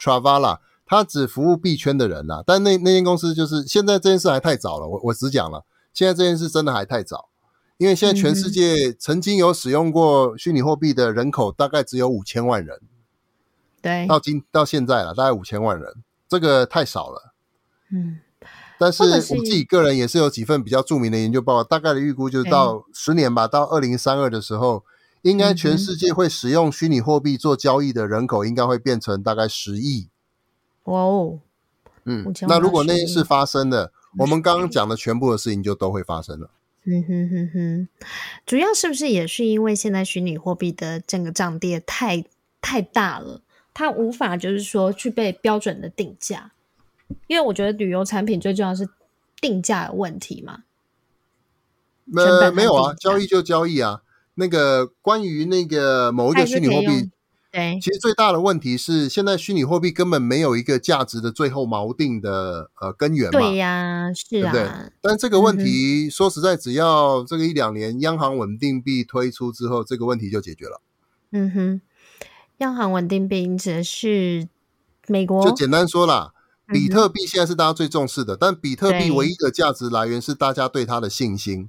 Travala，他只服务币圈的人呐、啊。但那那间公司就是现在这件事还太早了，我我只讲了，现在这件事真的还太早。因为现在全世界曾经有使用过虚拟货币的人口大概只有五千万人，对，到今到现在了，大概五千万人，这个太少了。嗯，但是我自己个人也是有几份比较著名的研究报告，大概的预估就是到十年吧，到二零三二的时候，应该全世界会使用虚拟货币做交易的人口应该会变成大概十亿。哇哦，嗯，那如果那件事发生了，我们刚刚讲的全部的事情就都会发生了。嗯哼哼哼，主要是不是也是因为现在虚拟货币的整个涨跌太太大了，它无法就是说去被标准的定价。因为我觉得旅游产品最重要是定价的问题嘛。呃，没有啊，交易就交易啊。那个关于那个某一个虚拟货币，对，其实最大的问题是，现在虚拟货币根本没有一个价值的最后锚定的呃根源嘛。对呀，是啊。对，对，但这个问题、嗯、说实在，只要这个一两年央行稳定币推出之后，这个问题就解决了。嗯哼，央行稳定币指的是美国。就简单说啦，比特币现在是大家最重视的，嗯、但比特币唯一的价值来源是大家对它的信心。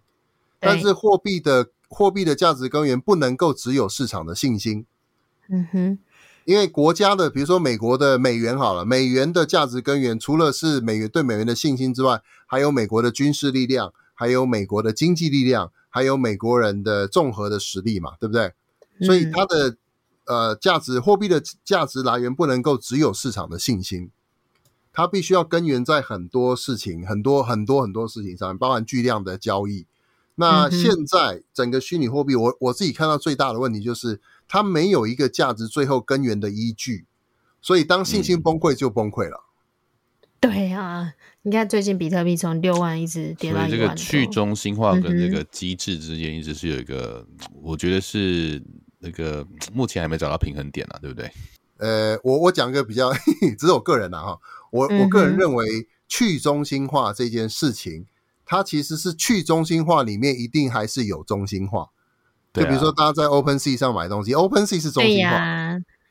但是货币的货币的价值根源不能够只有市场的信心，嗯哼，因为国家的，比如说美国的美元好了，美元的价值根源除了是美元对美元的信心之外，还有美国的军事力量，还有美国的经济力量，还有美国人的综合的实力嘛，对不对？所以它的呃价值货币的价值来源不能够只有市场的信心，它必须要根源在很多事情，很多很多很多事情上，包含巨量的交易。那现在整个虚拟货币，我我自己看到最大的问题就是它没有一个价值最后根源的依据，所以当信心崩溃就崩溃了。[LAUGHS] 对啊，你看最近比特币从六万一直跌到一万多。所以这个去中心化跟这个机制之间一直是有一个，我觉得是那个目前还没找到平衡点啊，对不对？呃，我我讲一个比较，[LAUGHS] 只是我个人啊哈，我我个人认为去中心化这件事情。它其实是去中心化里面一定还是有中心化，就比如说大家在 OpenSea 上买东西，OpenSea 是中心化，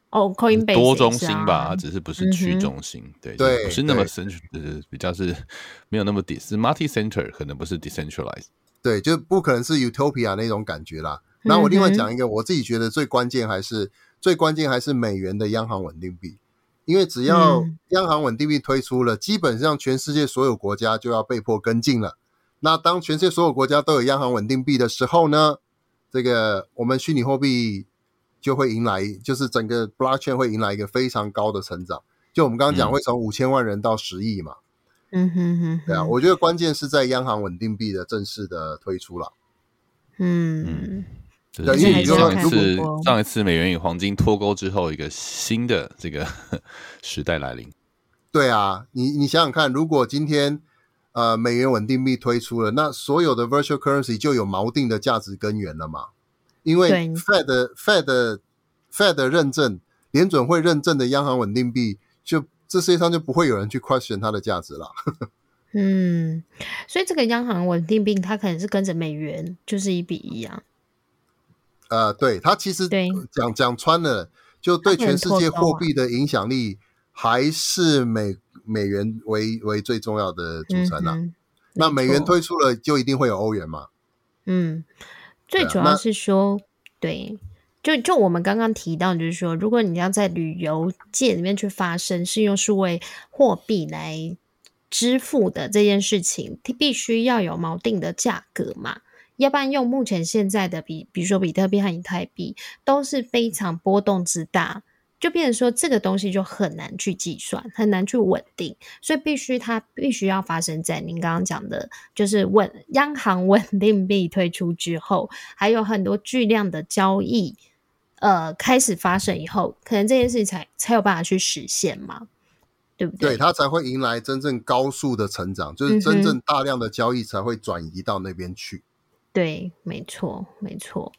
哦，Coinbase 多中心吧，只是不是去中心，对对，不是那么 central，就是比较是没有那么 dis multi center，可能不是 decentralized，对，就不可能是 Utopia 那种感觉啦。那我另外讲一个，我自己觉得最关键还是最关键还是美元的央行稳定币，因为只要央行稳定币推出了，基本上全世界所有国家就要被迫跟进了。那当全世界所有国家都有央行稳定币的时候呢，这个我们虚拟货币就会迎来，就是整个 blockchain 会迎来一个非常高的成长。就我们刚刚讲，会从五千万人到十亿嘛。嗯哼哼。对啊，我觉得关键是在央行稳定币的正式的推出了。嗯嗯。对，因为上一次上一次美元与黄金脱钩之后，一个新的这个 [LAUGHS] 时代来临。对啊，你你想想看，如果今天。呃，美元稳定币推出了，那所有的 virtual currency 就有锚定的价值根源了嘛？因为 Fed Fed Fed 认证，联准会认证的央行稳定币，就这世界上就不会有人去 question 它的价值了。[LAUGHS] 嗯，所以这个央行稳定币它可能是跟着美元就是一比一啊。呃，对，他其实讲讲穿了，就对全世界货币的影响力还是美。美元为为最重要的组成啦，嗯，那美元推出了，就一定会有欧元嘛？嗯，最主要是说，对，就就我们刚刚提到，就是说，如果你要在旅游界里面去发生是用数位货币来支付的这件事情，它必须要有锚定的价格嘛，要不然用目前现在的比，比如说比特币和以太币都是非常波动之大。就变成说，这个东西就很难去计算，很难去稳定，所以必须它必须要发生在您刚刚讲的，就是稳央行 [LAUGHS] 稳定币推出之后，还有很多巨量的交易，呃，开始发生以后，可能这件事情才才有办法去实现嘛，对不对？对，它才会迎来真正高速的成长，就是真正大量的交易才会转移到那边去。嗯、对，没错，没错，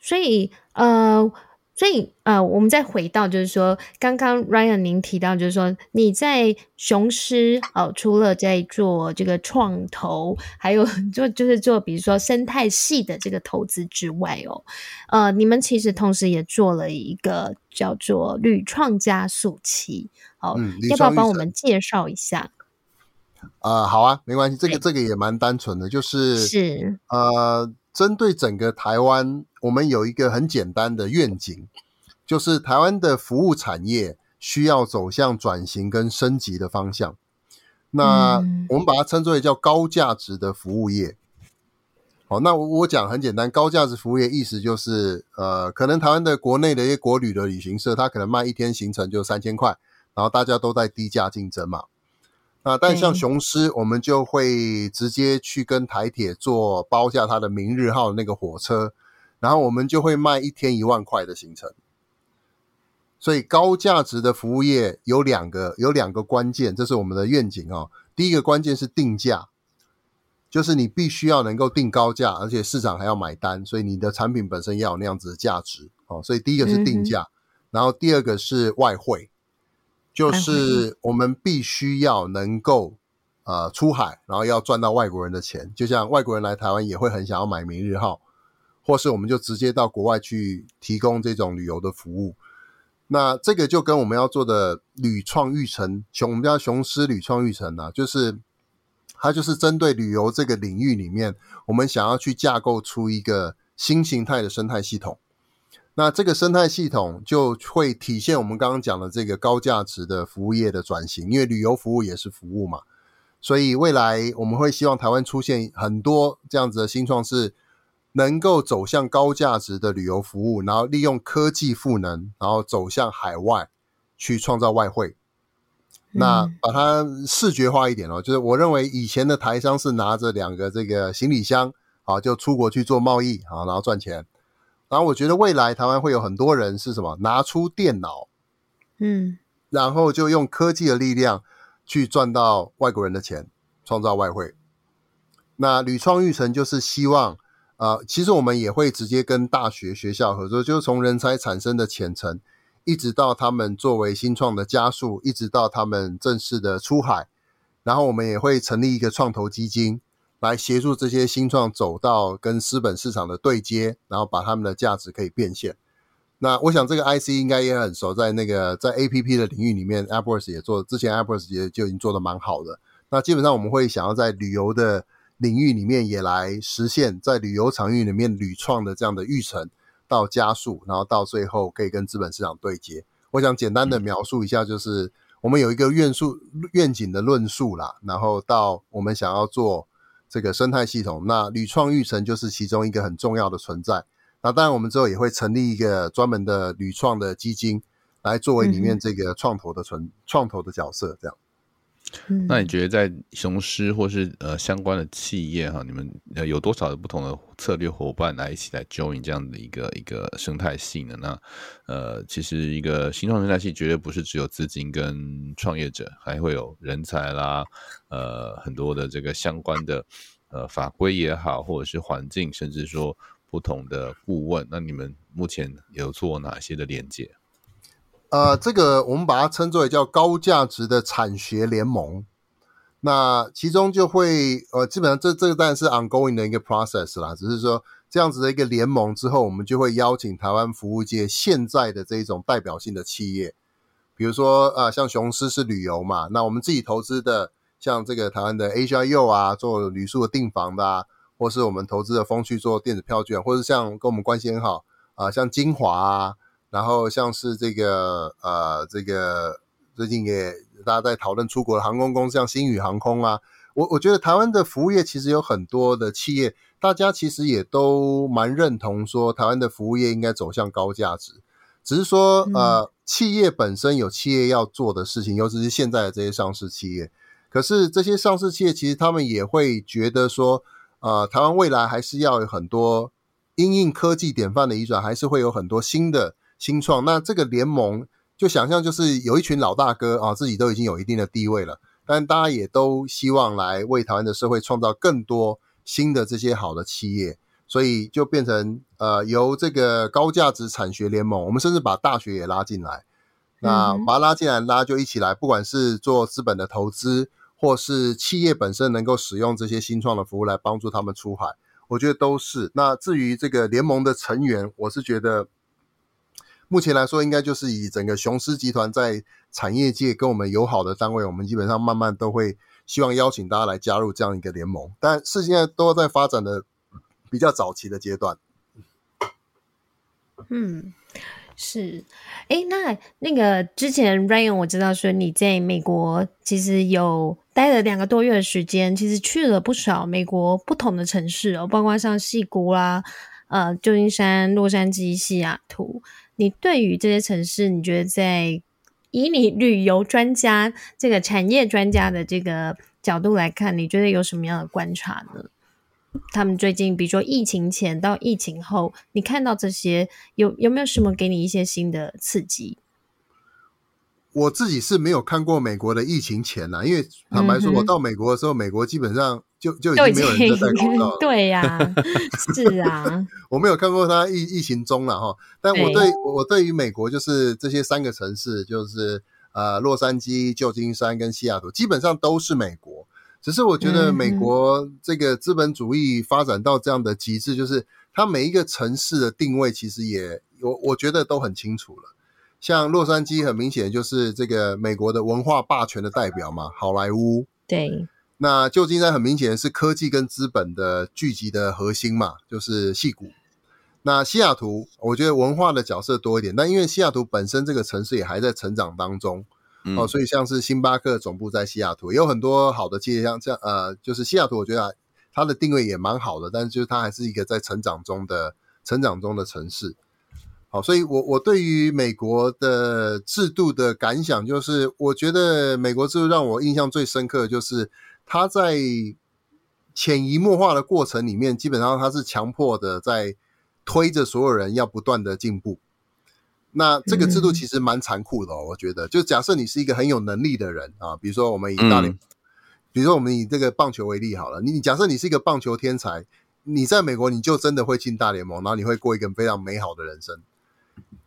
所以呃。所以，呃，我们再回到，就是说，刚刚 Ryan 您提到，就是说你在雄狮哦，除了在做这个创投，还有做就是做，比如说生态系的这个投资之外哦，呃，你们其实同时也做了一个叫做屡创加速器，好、哦嗯，要不要帮我们介绍一下？啊、呃，好啊，没关系，这个这个也蛮单纯的，就是是呃。针对整个台湾，我们有一个很简单的愿景，就是台湾的服务产业需要走向转型跟升级的方向。那我们把它称之为叫高价值的服务业。好，那我我讲很简单，高价值服务业意思就是，呃，可能台湾的国内的一些国旅的旅行社，它可能卖一天行程就三千块，然后大家都在低价竞争嘛。啊，但像雄狮，我们就会直接去跟台铁做包下它的明日号那个火车，然后我们就会卖一天一万块的行程。所以高价值的服务业有两个，有两个关键，这是我们的愿景哦。第一个关键是定价，就是你必须要能够定高价，而且市场还要买单，所以你的产品本身要有那样子的价值哦。所以第一个是定价，嗯、然后第二个是外汇，就是我们必须要能够呃出海，然后要赚到外国人的钱，就像外国人来台湾也会很想要买明日号，或是我们就直接到国外去提供这种旅游的服务。那这个就跟我们要做的旅创育成雄，我们叫雄狮旅创育成啊，就是它就是针对旅游这个领域里面，我们想要去架构出一个新形态的生态系统。那这个生态系统就会体现我们刚刚讲的这个高价值的服务业的转型，因为旅游服务也是服务嘛，所以未来我们会希望台湾出现很多这样子的新创是。能够走向高价值的旅游服务，然后利用科技赋能，然后走向海外去创造外汇。那把它视觉化一点哦，就是我认为以前的台商是拿着两个这个行李箱啊，就出国去做贸易啊，然后赚钱。然后我觉得未来台湾会有很多人是什么？拿出电脑，嗯，然后就用科技的力量去赚到外国人的钱，创造外汇。那屡创育成就是希望。啊、呃，其实我们也会直接跟大学学校合作，就是从人才产生的潜层，一直到他们作为新创的加速，一直到他们正式的出海，然后我们也会成立一个创投基金，来协助这些新创走到跟资本市场的对接，然后把他们的价值可以变现。那我想这个 IC 应该也很熟，在那个在 APP 的领域里面，AppWorks 也做，之前 AppWorks 也就已经做的蛮好的。那基本上我们会想要在旅游的。领域里面也来实现，在旅游场域里面屡创的这样的育成到加速，然后到最后可以跟资本市场对接。我想简单的描述一下，就是我们有一个愿述愿景的论述啦，然后到我们想要做这个生态系统，那屡创育成就是其中一个很重要的存在。那当然，我们之后也会成立一个专门的屡创的基金，来作为里面这个创投的存创投的角色，这样。那你觉得在雄狮或是呃相关的企业哈，你们呃有多少的不同的策略伙伴来一起来 join 这样的一个一个生态系呢？那呃，其实一个新创生态系绝对不是只有资金跟创业者，还会有人才啦，呃，很多的这个相关的呃法规也好，或者是环境，甚至说不同的顾问。那你们目前有做哪些的连接？呃，这个我们把它称作为叫高价值的产学联盟，那其中就会呃，基本上这这个当然是 ongoing 的一个 process 啦，只是说这样子的一个联盟之后，我们就会邀请台湾服务界现在的这一种代表性的企业，比如说呃，像雄狮是旅游嘛，那我们自己投资的像这个台湾的 Asia-Yo 啊，做旅宿的订房的啊，或是我们投资的风趣做电子票券，或是像跟我们关系很好啊、呃，像晶华啊。然后像是这个呃，这个最近也大家在讨论出国的航空公司，像星宇航空啊，我我觉得台湾的服务业其实有很多的企业，大家其实也都蛮认同说，台湾的服务业应该走向高价值，只是说呃，企业本身有企业要做的事情，尤其是现在的这些上市企业，可是这些上市企业其实他们也会觉得说，呃，台湾未来还是要有很多因应科技典范的移转，还是会有很多新的。新创，那这个联盟就想象就是有一群老大哥啊，自己都已经有一定的地位了，但大家也都希望来为台湾的社会创造更多新的这些好的企业，所以就变成呃由这个高价值产学联盟，我们甚至把大学也拉进来，那把它拉进来，拉就一起来，不管是做资本的投资，或是企业本身能够使用这些新创的服务来帮助他们出海，我觉得都是。那至于这个联盟的成员，我是觉得。目前来说，应该就是以整个雄狮集团在产业界跟我们友好的单位，我们基本上慢慢都会希望邀请大家来加入这样一个联盟。但是现在都在发展的比较早期的阶段。嗯，是。哎，那那个之前 Ryan 我知道说你在美国其实有待了两个多月的时间，其实去了不少美国不同的城市哦，包括像矽谷啦、呃，旧金山、洛杉矶、西雅图。你对于这些城市，你觉得在以你旅游专家这个产业专家的这个角度来看，你觉得有什么样的观察呢？他们最近，比如说疫情前到疫情后，你看到这些有有没有什么给你一些新的刺激？我自己是没有看过美国的疫情前呐，因为坦白说，我到美国的时候，嗯、美国基本上就就已经没有人在戴口罩了。[LAUGHS] 对呀、啊，是啊，[LAUGHS] 我没有看过他疫疫情中了哈。但我对我对于美国就是这些三个城市，就是呃洛杉矶、旧金山跟西雅图，基本上都是美国。只是我觉得美国这个资本主义发展到这样的极致，就是它每一个城市的定位其实也我我觉得都很清楚了。像洛杉矶很明显就是这个美国的文化霸权的代表嘛，好莱坞。对。那旧金山很明显是科技跟资本的聚集的核心嘛，就是矽谷。那西雅图，我觉得文化的角色多一点，但因为西雅图本身这个城市也还在成长当中，嗯、哦，所以像是星巴克总部在西雅图，也有很多好的企业，像这样呃，就是西雅图，我觉得它的定位也蛮好的，但是就是它还是一个在成长中的成长中的城市。好，所以我，我我对于美国的制度的感想，就是我觉得美国制度让我印象最深刻的就是，它在潜移默化的过程里面，基本上它是强迫的在推着所有人要不断的进步。那这个制度其实蛮残酷的哦，我觉得，就假设你是一个很有能力的人啊，比如说我们以大联，比如说我们以这个棒球为例好了，你假设你是一个棒球天才，你在美国你就真的会进大联盟，然后你会过一个非常美好的人生。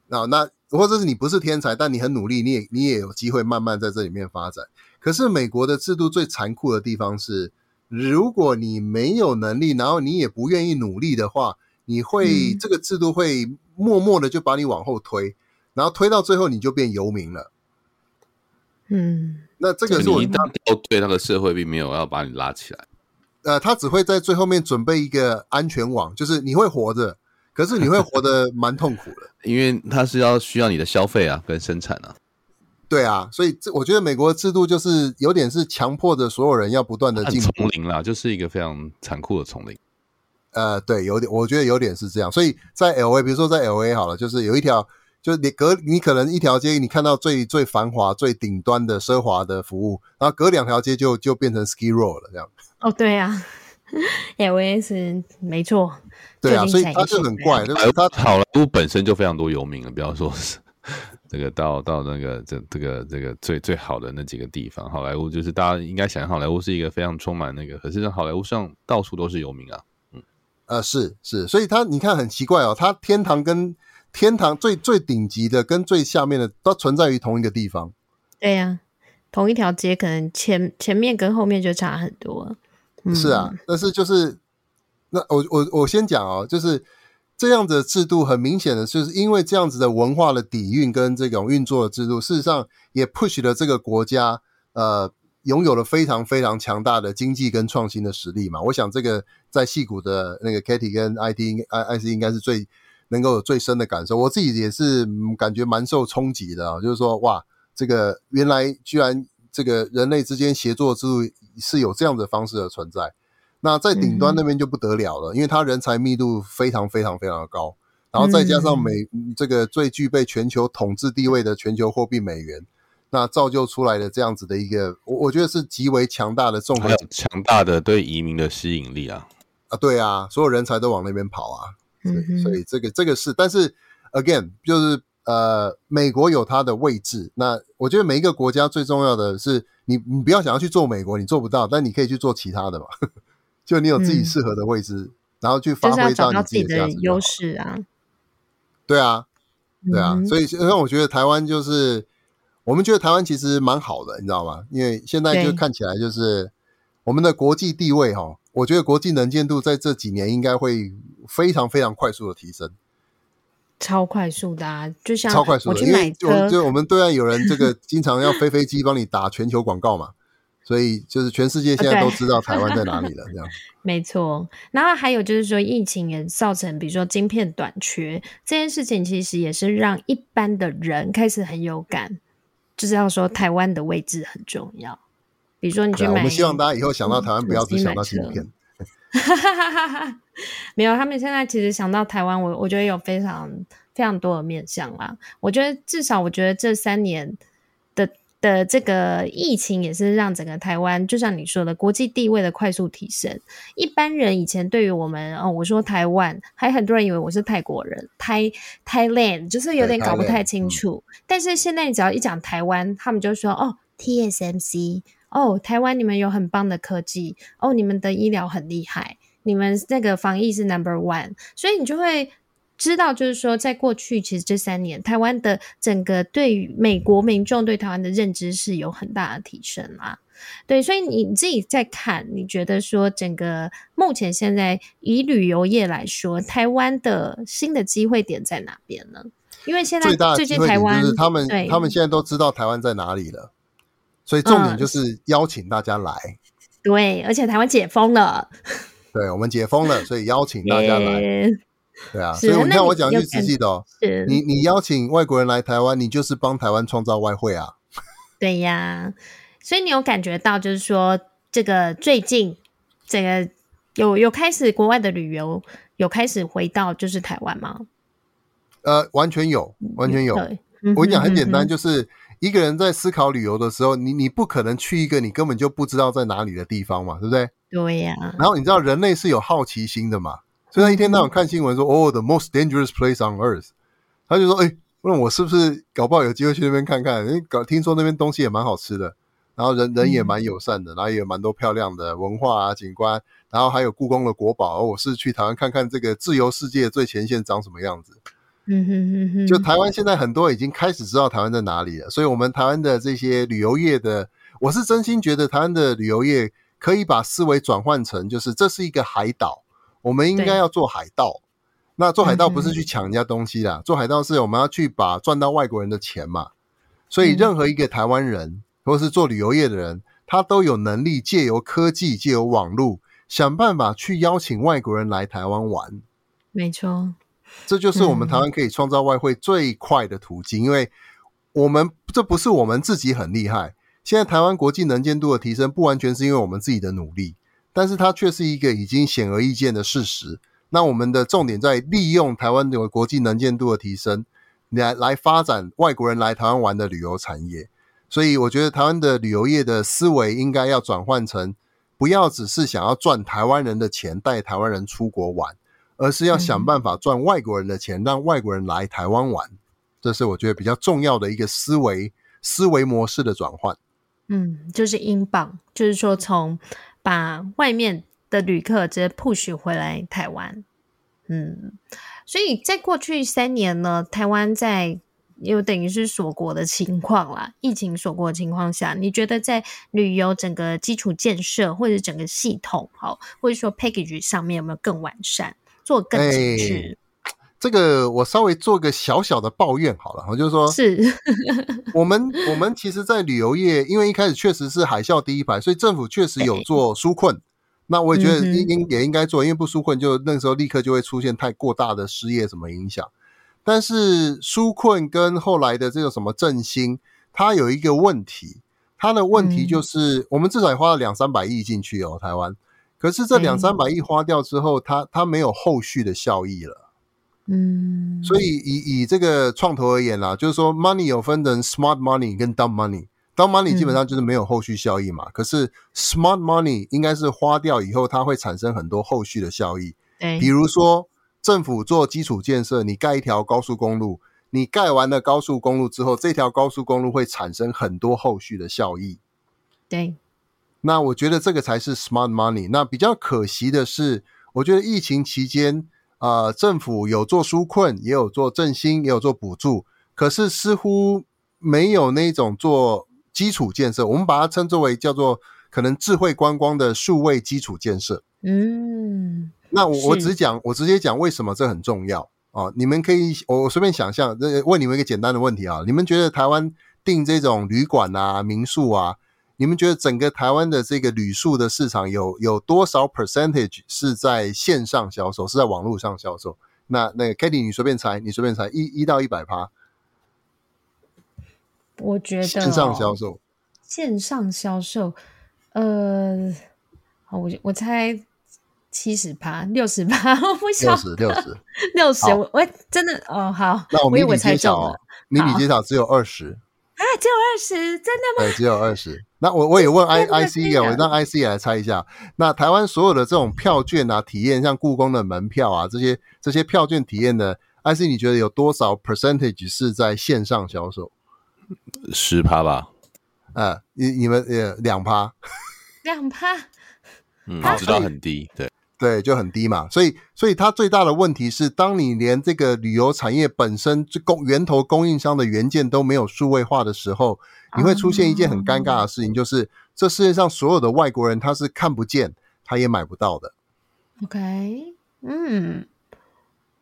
那那，或者是你不是天才，但你很努力，你也你也有机会慢慢在这里面发展。可是美国的制度最残酷的地方是，如果你没有能力，然后你也不愿意努力的话，你会、嗯、这个制度会默默的就把你往后推，然后推到最后你就变游民了。嗯，那这个是一旦掉队，那个社会并没有要把你拉起来。呃，他只会在最后面准备一个安全网，就是你会活着。可是你会活得蛮痛苦的，[LAUGHS] 因为它是要需要你的消费啊，跟生产啊。对啊，所以这我觉得美国的制度就是有点是强迫着所有人要不断的进步。丛林啦，就是一个非常残酷的丛林。呃，对，有点，我觉得有点是这样。所以在 LA，比如说在 LA 好了，就是有一条，就是你隔你可能一条街，你看到最最繁华、最顶端的奢华的服务，然后隔两条街就就变成 Skid Row 了，这样。哦，对呀 [LAUGHS] LA 是没错。对啊，所以他就很怪，就是他好莱坞本身就非常多游民了，不要说是这个到到那个这这个这个最最好的那几个地方，好莱坞就是大家应该想象好莱坞是一个非常充满那个，可是好莱坞上到处都是游民啊，嗯，呃是是，所以他你看很奇怪哦，他天堂跟天堂最最顶级的跟最下面的都存在于同一个地方，对呀、啊，同一条街可能前前面跟后面就差很多，嗯、是啊，但是就是。那我我我先讲哦，就是这样子的制度，很明显的就是因为这样子的文化的底蕴跟这种运作的制度，事实上也 push 了这个国家，呃，拥有了非常非常强大的经济跟创新的实力嘛。我想这个在戏谷的那个 Katie 跟 IT I IC 应该是最能够有最深的感受。我自己也是感觉蛮受冲击的啊，就是说哇，这个原来居然这个人类之间协作制度是有这样的方式的存在。那在顶端那边就不得了了，嗯、因为它人才密度非常非常非常的高，然后再加上美、嗯、这个最具备全球统治地位的全球货币美元，那造就出来的这样子的一个，我我觉得是极为强大的综合强大的对移民的吸引力啊。啊，对啊，所有人才都往那边跑啊，所以，嗯、所以这个这个是，但是 again 就是呃，美国有它的位置，那我觉得每一个国家最重要的是你你不要想要去做美国，你做不到，但你可以去做其他的嘛。[LAUGHS] 就你有自己适合的位置，嗯、然后去发挥到你自己的优势啊。对啊，对啊，嗯、所以让我觉得台湾就是，我们觉得台湾其实蛮好的，你知道吗？因为现在就看起来就是我们的国际地位哈，我觉得国际能见度在这几年应该会非常非常快速的提升，超快速的啊，就像超快速的，因为就就我们对岸有人这个 [LAUGHS] 经常要飞飞机帮你打全球广告嘛。所以就是全世界现在都知道台湾在哪里了，[LAUGHS] 这样。没错，然后还有就是说，疫情也造成，比如说晶片短缺这件事情，其实也是让一般的人开始很有感，就是要说台湾的位置很重要。比如说你去买，我们希望大家以后想到台湾不要只想到晶片。[LAUGHS] 没有，他们现在其实想到台湾，我我觉得有非常非常多的面向啦。我觉得至少，我觉得这三年的。的这个疫情也是让整个台湾，就像你说的，国际地位的快速提升。一般人以前对于我们，哦，我说台湾，还很多人以为我是泰国人，泰 Thailand，就是有点搞不太清楚。嗯、但是现在你只要一讲台湾，他们就说哦，TSMC，哦，台湾你们有很棒的科技，哦，你们的医疗很厉害，你们那个防疫是 Number One，所以你就会。知道，就是说，在过去其实这三年，台湾的整个对于美国民众对台湾的认知是有很大的提升啦。对，所以你自己在看，你觉得说整个目前现在以旅游业来说，台湾的新的机会点在哪边呢？因为现在最近台湾就是他们他们现在都知道台湾在哪里了，所以重点就是邀请大家来。嗯、对，而且台湾解封了，对我们解封了，所以邀请大家来。Yeah. [LAUGHS] 对啊，所以你看我讲句实际的哦，你你邀请外国人来台湾，你就是帮台湾创造外汇啊。对呀，所以你有感觉到，就是说这个最近这个有有开始国外的旅游有开始回到就是台湾吗？呃，完全有，完全有。我跟你讲很简单，就是一个人在思考旅游的时候，你你不可能去一个你根本就不知道在哪里的地方嘛，对不对？对呀。然后你知道人类是有好奇心的嘛？所以他一天到晚看新闻说，哦，the most dangerous place on earth，他就说，哎，问我是不是搞不好有机会去那边看看？因为搞听说那边东西也蛮好吃的，然后人人也蛮友善的，然后也有蛮多漂亮的文化啊景观，然后还有故宫的国宝。我是去台湾看看这个自由世界最前线长什么样子。嗯哼哼哼。就台湾现在很多已经开始知道台湾在哪里了，所以我们台湾的这些旅游业的，我是真心觉得台湾的旅游业可以把思维转换成，就是这是一个海岛。我们应该要做海盗，那做海盗不是去抢人家东西啦，嗯、做海盗是我们要去把赚到外国人的钱嘛。所以任何一个台湾人，嗯、或是做旅游业的人，他都有能力借由科技、借由网络，想办法去邀请外国人来台湾玩。没错，这就是我们台湾可以创造外汇最快的途径，嗯、因为我们这不是我们自己很厉害。现在台湾国际能见度的提升，不完全是因为我们自己的努力。但是它却是一个已经显而易见的事实。那我们的重点在利用台湾的国际能见度的提升，来来发展外国人来台湾玩的旅游产业。所以我觉得台湾的旅游业的思维应该要转换成，不要只是想要赚台湾人的钱带台湾人出国玩，而是要想办法赚外国人的钱，让外国人来台湾玩。这是我觉得比较重要的一个思维思维模式的转换。嗯，就是英镑，就是说从。把外面的旅客直接 push 回来台湾，嗯，所以在过去三年呢，台湾在有等于是锁国的情况啦，疫情锁国的情况下，你觉得在旅游整个基础建设或者整个系统，好，或者说 package 上面有没有更完善，做更精致？这个我稍微做个小小的抱怨好了，我就是说，是 [LAUGHS] 我们我们其实，在旅游业，因为一开始确实是海啸第一排，所以政府确实有做纾困。那我也觉得应应也应该做，因为不纾困，就那个时候立刻就会出现太过大的失业什么影响。但是纾困跟后来的这个什么振兴，它有一个问题，它的问题就是我们至少也花了两三百亿进去哦，台湾。可是这两三百亿花掉之后，它它没有后续的效益了。嗯，所以以以这个创投而言啦，就是说 money 有分成 smart money 跟 dumb money。dumb money 基本上就是没有后续效益嘛。嗯、可是 smart money 应该是花掉以后，它会产生很多后续的效益。对，比如说政府做基础建设，你盖一条高速公路，你盖完了高速公路之后，这条高速公路会产生很多后续的效益。对，那我觉得这个才是 smart money。那比较可惜的是，我觉得疫情期间。啊、呃，政府有做纾困，也有做振兴，也有做补助，可是似乎没有那种做基础建设。我们把它称作为叫做可能智慧观光的数位基础建设。嗯，那我我只讲，我直接讲为什么这很重要啊？你们可以，我随便想象，问你们一个简单的问题啊，你们觉得台湾订这种旅馆啊、民宿啊？你们觉得整个台湾的这个旅宿的市场有有多少 percentage 是在线上销售，是在网络上销售？那那个 Katie，你随便猜，你随便猜，一一到一百趴。我觉得线上销售，线上销售，呃，好，我我猜七十趴，六十趴，我不晓得，六十六十六十，我我真的哦，好，那我们一笔揭晓，你比揭晓只有二十。啊，只有二十，真的吗？对，只有二十。那我我也问 I I C 啊，我让 I C 也来猜一下。那台湾所有的这种票券啊，体验像故宫的门票啊，这些这些票券体验的，I C 你觉得有多少 percentage 是在线上销售？十趴吧。呃，你你们呃两趴，两趴，嗯，我知道很低，对。对，就很低嘛，所以，所以它最大的问题是，当你连这个旅游产业本身这供源头供应商的原件都没有数位化的时候，你会出现一件很尴尬的事情，就是这世界上所有的外国人他是看不见，他也买不到的。OK，嗯，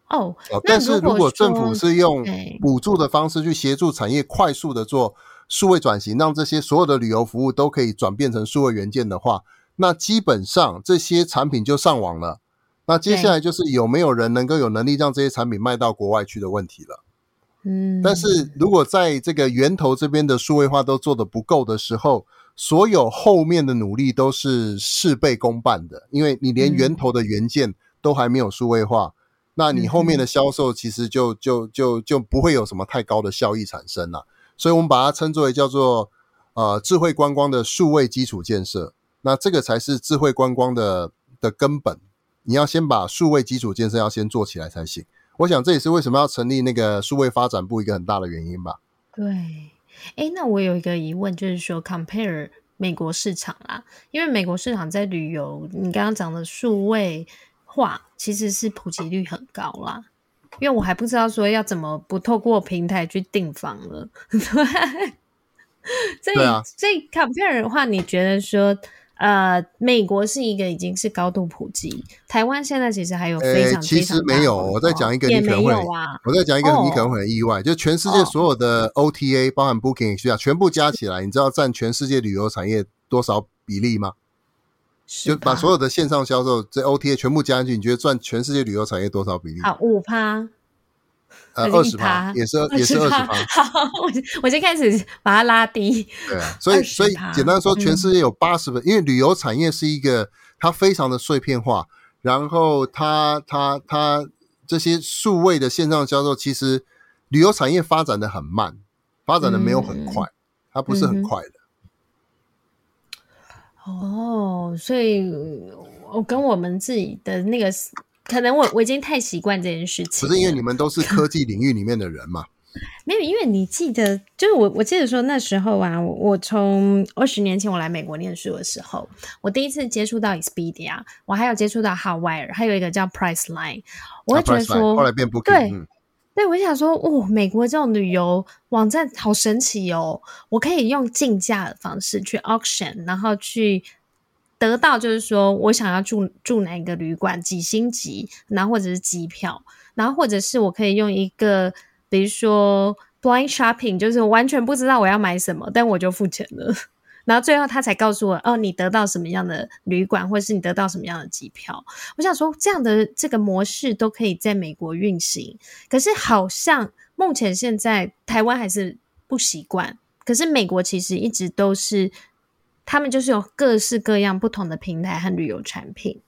哦，但是如果政府是用补助的方式去协助产业快速的做数位转型，让这些所有的旅游服务都可以转变成数位元件的话。那基本上这些产品就上网了，那接下来就是有没有人能够有能力让这些产品卖到国外去的问题了。嗯，但是如果在这个源头这边的数位化都做得不够的时候，所有后面的努力都是事倍功半的，因为你连源头的元件都还没有数位化，那你后面的销售其实就就就就不会有什么太高的效益产生了。所以我们把它称作为叫做呃智慧观光的数位基础建设。那这个才是智慧观光的的根本，你要先把数位基础建设要先做起来才行。我想这也是为什么要成立那个数位发展部一个很大的原因吧。对，哎，那我有一个疑问，就是说，compare 美国市场啦，因为美国市场在旅游，你刚刚讲的数位化其实是普及率很高啦。因为我还不知道说要怎么不透过平台去订房了。[LAUGHS] 对，[LAUGHS] 所以啊，所以 compare 的话，你觉得说？呃，美国是一个已经是高度普及，台湾现在其实还有非常、欸、其实没有。我再讲一个，你可能会，啊、我再讲一个，你可能会很意外，哦、就全世界所有的 OTA，、哦、包含 Booking、需要全部加起来，你知道占全世界旅游产业多少比例吗？就把所有的线上销售这 OTA 全部加进去，你觉得占全世界旅游产业多少比例？好，五趴。呃，二十趴也是也是二十趴。好，我我先开始把它拉低。对啊，所以所以简单说，全世界有八十分，因为旅游产业是一个它非常的碎片化，然后它它它这些数位的线上销售，其实旅游产业发展的很慢，发展的没有很快，嗯、它不是很快的。哦，所以我跟我们自己的那个。可能我我已经太习惯这件事情，不是因为你们都是科技领域里面的人嘛？[LAUGHS] 没有，因为你记得，就是我我记得说那时候啊，我我从二十年前我来美国念书的时候，我第一次接触到 Expedia，我还有接触到 Hotwire，还有一个叫 Priceline，我会觉得说，啊、后来变 Booking，对，嗯、对，我想说，哦，美国这种旅游网站好神奇哦，我可以用竞价的方式去 auction，然后去。得到就是说我想要住住哪一个旅馆几星级，然后或者是机票，然后或者是我可以用一个，比如说 blind shopping，就是我完全不知道我要买什么，但我就付钱了，[LAUGHS] 然后最后他才告诉我，哦，你得到什么样的旅馆，或者是你得到什么样的机票。我想说，这样的这个模式都可以在美国运行，可是好像目前现在台湾还是不习惯，可是美国其实一直都是。他们就是有各式各样不同的平台和旅游产品，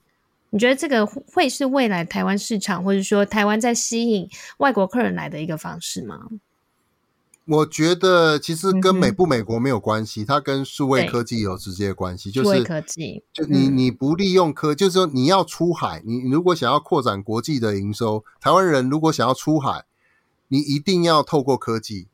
你觉得这个会是未来台湾市场，或者说台湾在吸引外国客人来的一个方式吗？我觉得其实跟美不美国没有关系，嗯、它跟数位科技有直接关系。就是数位科技，就你你不利用科，嗯、就是说你要出海，你如果想要扩展国际的营收，台湾人如果想要出海，你一定要透过科技。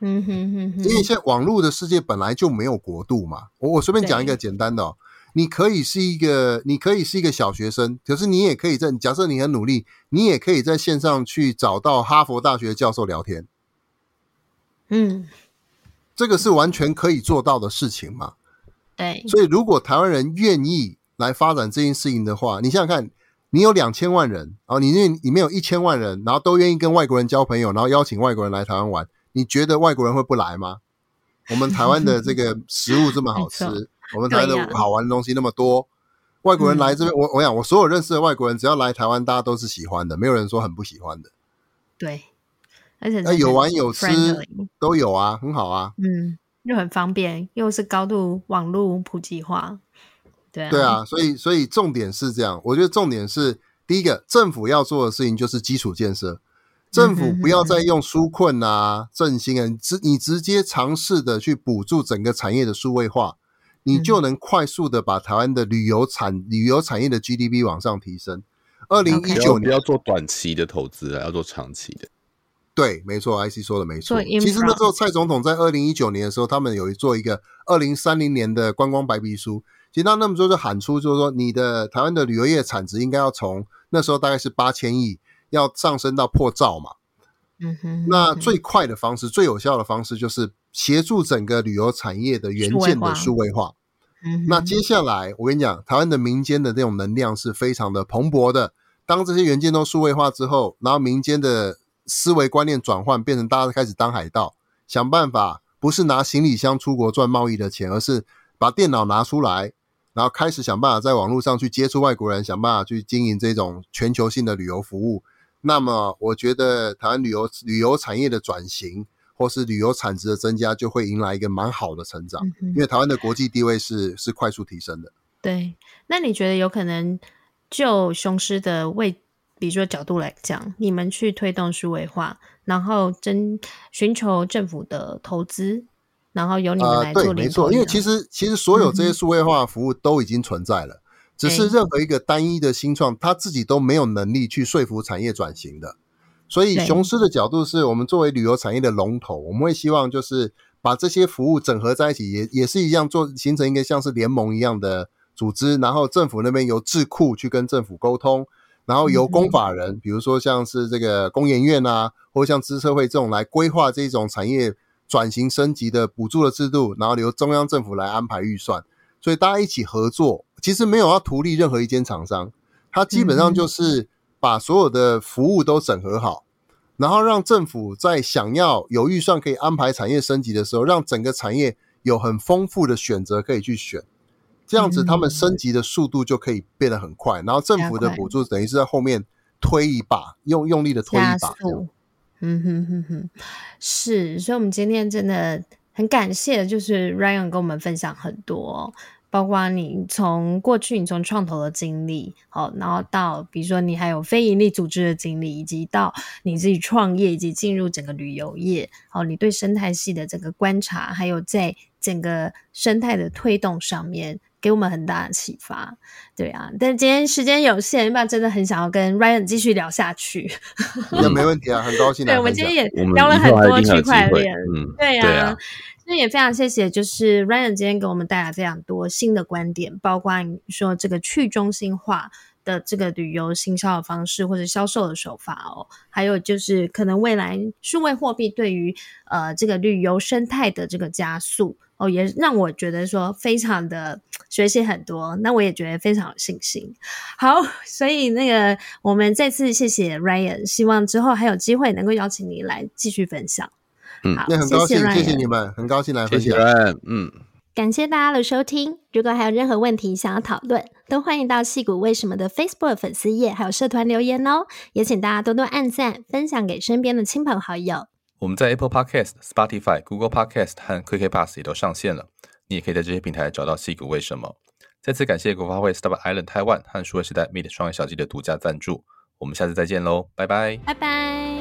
嗯哼哼哼，因为现在网络的世界本来就没有国度嘛。我我随便讲一个简单的哦，你可以是一个，你可以是一个小学生，可是你也可以在假设你很努力，你也可以在线上去找到哈佛大学教授聊天。嗯，这个是完全可以做到的事情嘛。对，所以如果台湾人愿意来发展这件事情的话，你想想看，你有两千万人，然后你那里面有一千万人，然后都愿意跟外国人交朋友，然后邀请外国人来台湾玩。你觉得外国人会不来吗？我们台湾的这个 [LAUGHS] 食物这么好吃，我们台湾的好玩的东西那么多，啊、外国人来这边，嗯、我我想我所有认识的外国人，只要来台湾，大家都是喜欢的，没有人说很不喜欢的。对，而且有玩有吃都有啊，很好啊。嗯，又很方便，又是高度网络普及化。对啊，对啊，所以所以重点是这样，我觉得重点是第一个，政府要做的事情就是基础建设。政府不要再用纾困啊、振兴啊，你直你直接尝试的去补助整个产业的数位化，你就能快速的把台湾的旅游产旅游产业的 GDP 往上提升。二零一九年不要做短期的投资啊，要做长期的。对，没错，IC 说的没错。其实那时候蔡总统在二零一九年的时候，他们有做一个二零三零年的观光白皮书，其实他那么说就喊出，就是说你的台湾的旅游业产值应该要从那时候大概是八千亿。要上升到破兆嘛？嗯哼，那最快的方式、最有效的方式，就是协助整个旅游产业的元件的数位化。嗯，那接下来我跟你讲，台湾的民间的这种能量是非常的蓬勃的。当这些元件都数位化之后，然后民间的思维观念转换，变成大家开始当海盗，想办法不是拿行李箱出国赚贸易的钱，而是把电脑拿出来，然后开始想办法在网络上去接触外国人，想办法去经营这种全球性的旅游服务。那么，我觉得台湾旅游旅游产业的转型，或是旅游产值的增加，就会迎来一个蛮好的成长。嗯、因为台湾的国际地位是是快速提升的。对，那你觉得有可能就雄狮的位，比如说角度来讲，你们去推动数位化，然后征寻求政府的投资，然后由你们来做、呃、对，没错，因为其实其实所有这些数位化服务都已经存在了。嗯只是任何一个单一的新创，他自己都没有能力去说服产业转型的。所以雄狮的角度是我们作为旅游产业的龙头，我们会希望就是把这些服务整合在一起，也也是一样做形成一个像是联盟一样的组织。然后政府那边由智库去跟政府沟通，然后由公法人，比如说像是这个工研院啊，或者像资社会这种来规划这种产业转型升级的补助的制度，然后由中央政府来安排预算。所以大家一起合作，其实没有要图利任何一间厂商，它基本上就是把所有的服务都整合好，然后让政府在想要有预算可以安排产业升级的时候，让整个产业有很丰富的选择可以去选，这样子他们升级的速度就可以变得很快。然后政府的补助等于是在后面推一把，用用力的推一把。嗯哼哼哼，是，所以我们今天真的很感谢，就是 Ryan 跟我们分享很多。包括你从过去你从创投的经历，好，然后到比如说你还有非盈利组织的经历，以及到你自己创业以及进入整个旅游业，好，你对生态系的整个观察，还有在整个生态的推动上面，给我们很大的启发。对啊，但今天时间有限，要不然真的很想要跟 Ryan 继续聊下去。那没问题啊，很高兴。[LAUGHS] 对，我们今天也聊了很多区块链，嗯，对呀、啊。那也非常谢谢，就是 Ryan 今天给我们带来非常多新的观点，包括你说这个去中心化的这个旅游行销的方式或者销售的手法哦，还有就是可能未来数位货币对于呃这个旅游生态的这个加速哦，也让我觉得说非常的学习很多，那我也觉得非常有信心。好，[LAUGHS] 所以那个我们再次谢谢 Ryan，希望之后还有机会能够邀请你来继续分享。嗯，那很高兴，谢谢你们，很高兴来分享。嗯，感谢大家的收听。如果还有任何问题想要讨论，都欢迎到戏骨为什么的 Facebook 粉丝页还有社团留言哦。也请大家多多按赞，分享给身边的亲朋好友。我们在 Apple Podcast、Spotify、Google Podcast 和 Quick Bass 也都上线了，你也可以在这些平台找到矽谷为什么。再次感谢国发会，Star Island Taiwan 和数位时代 Meet 创业小鸡的独家赞助。我们下次再见喽，拜拜，拜拜。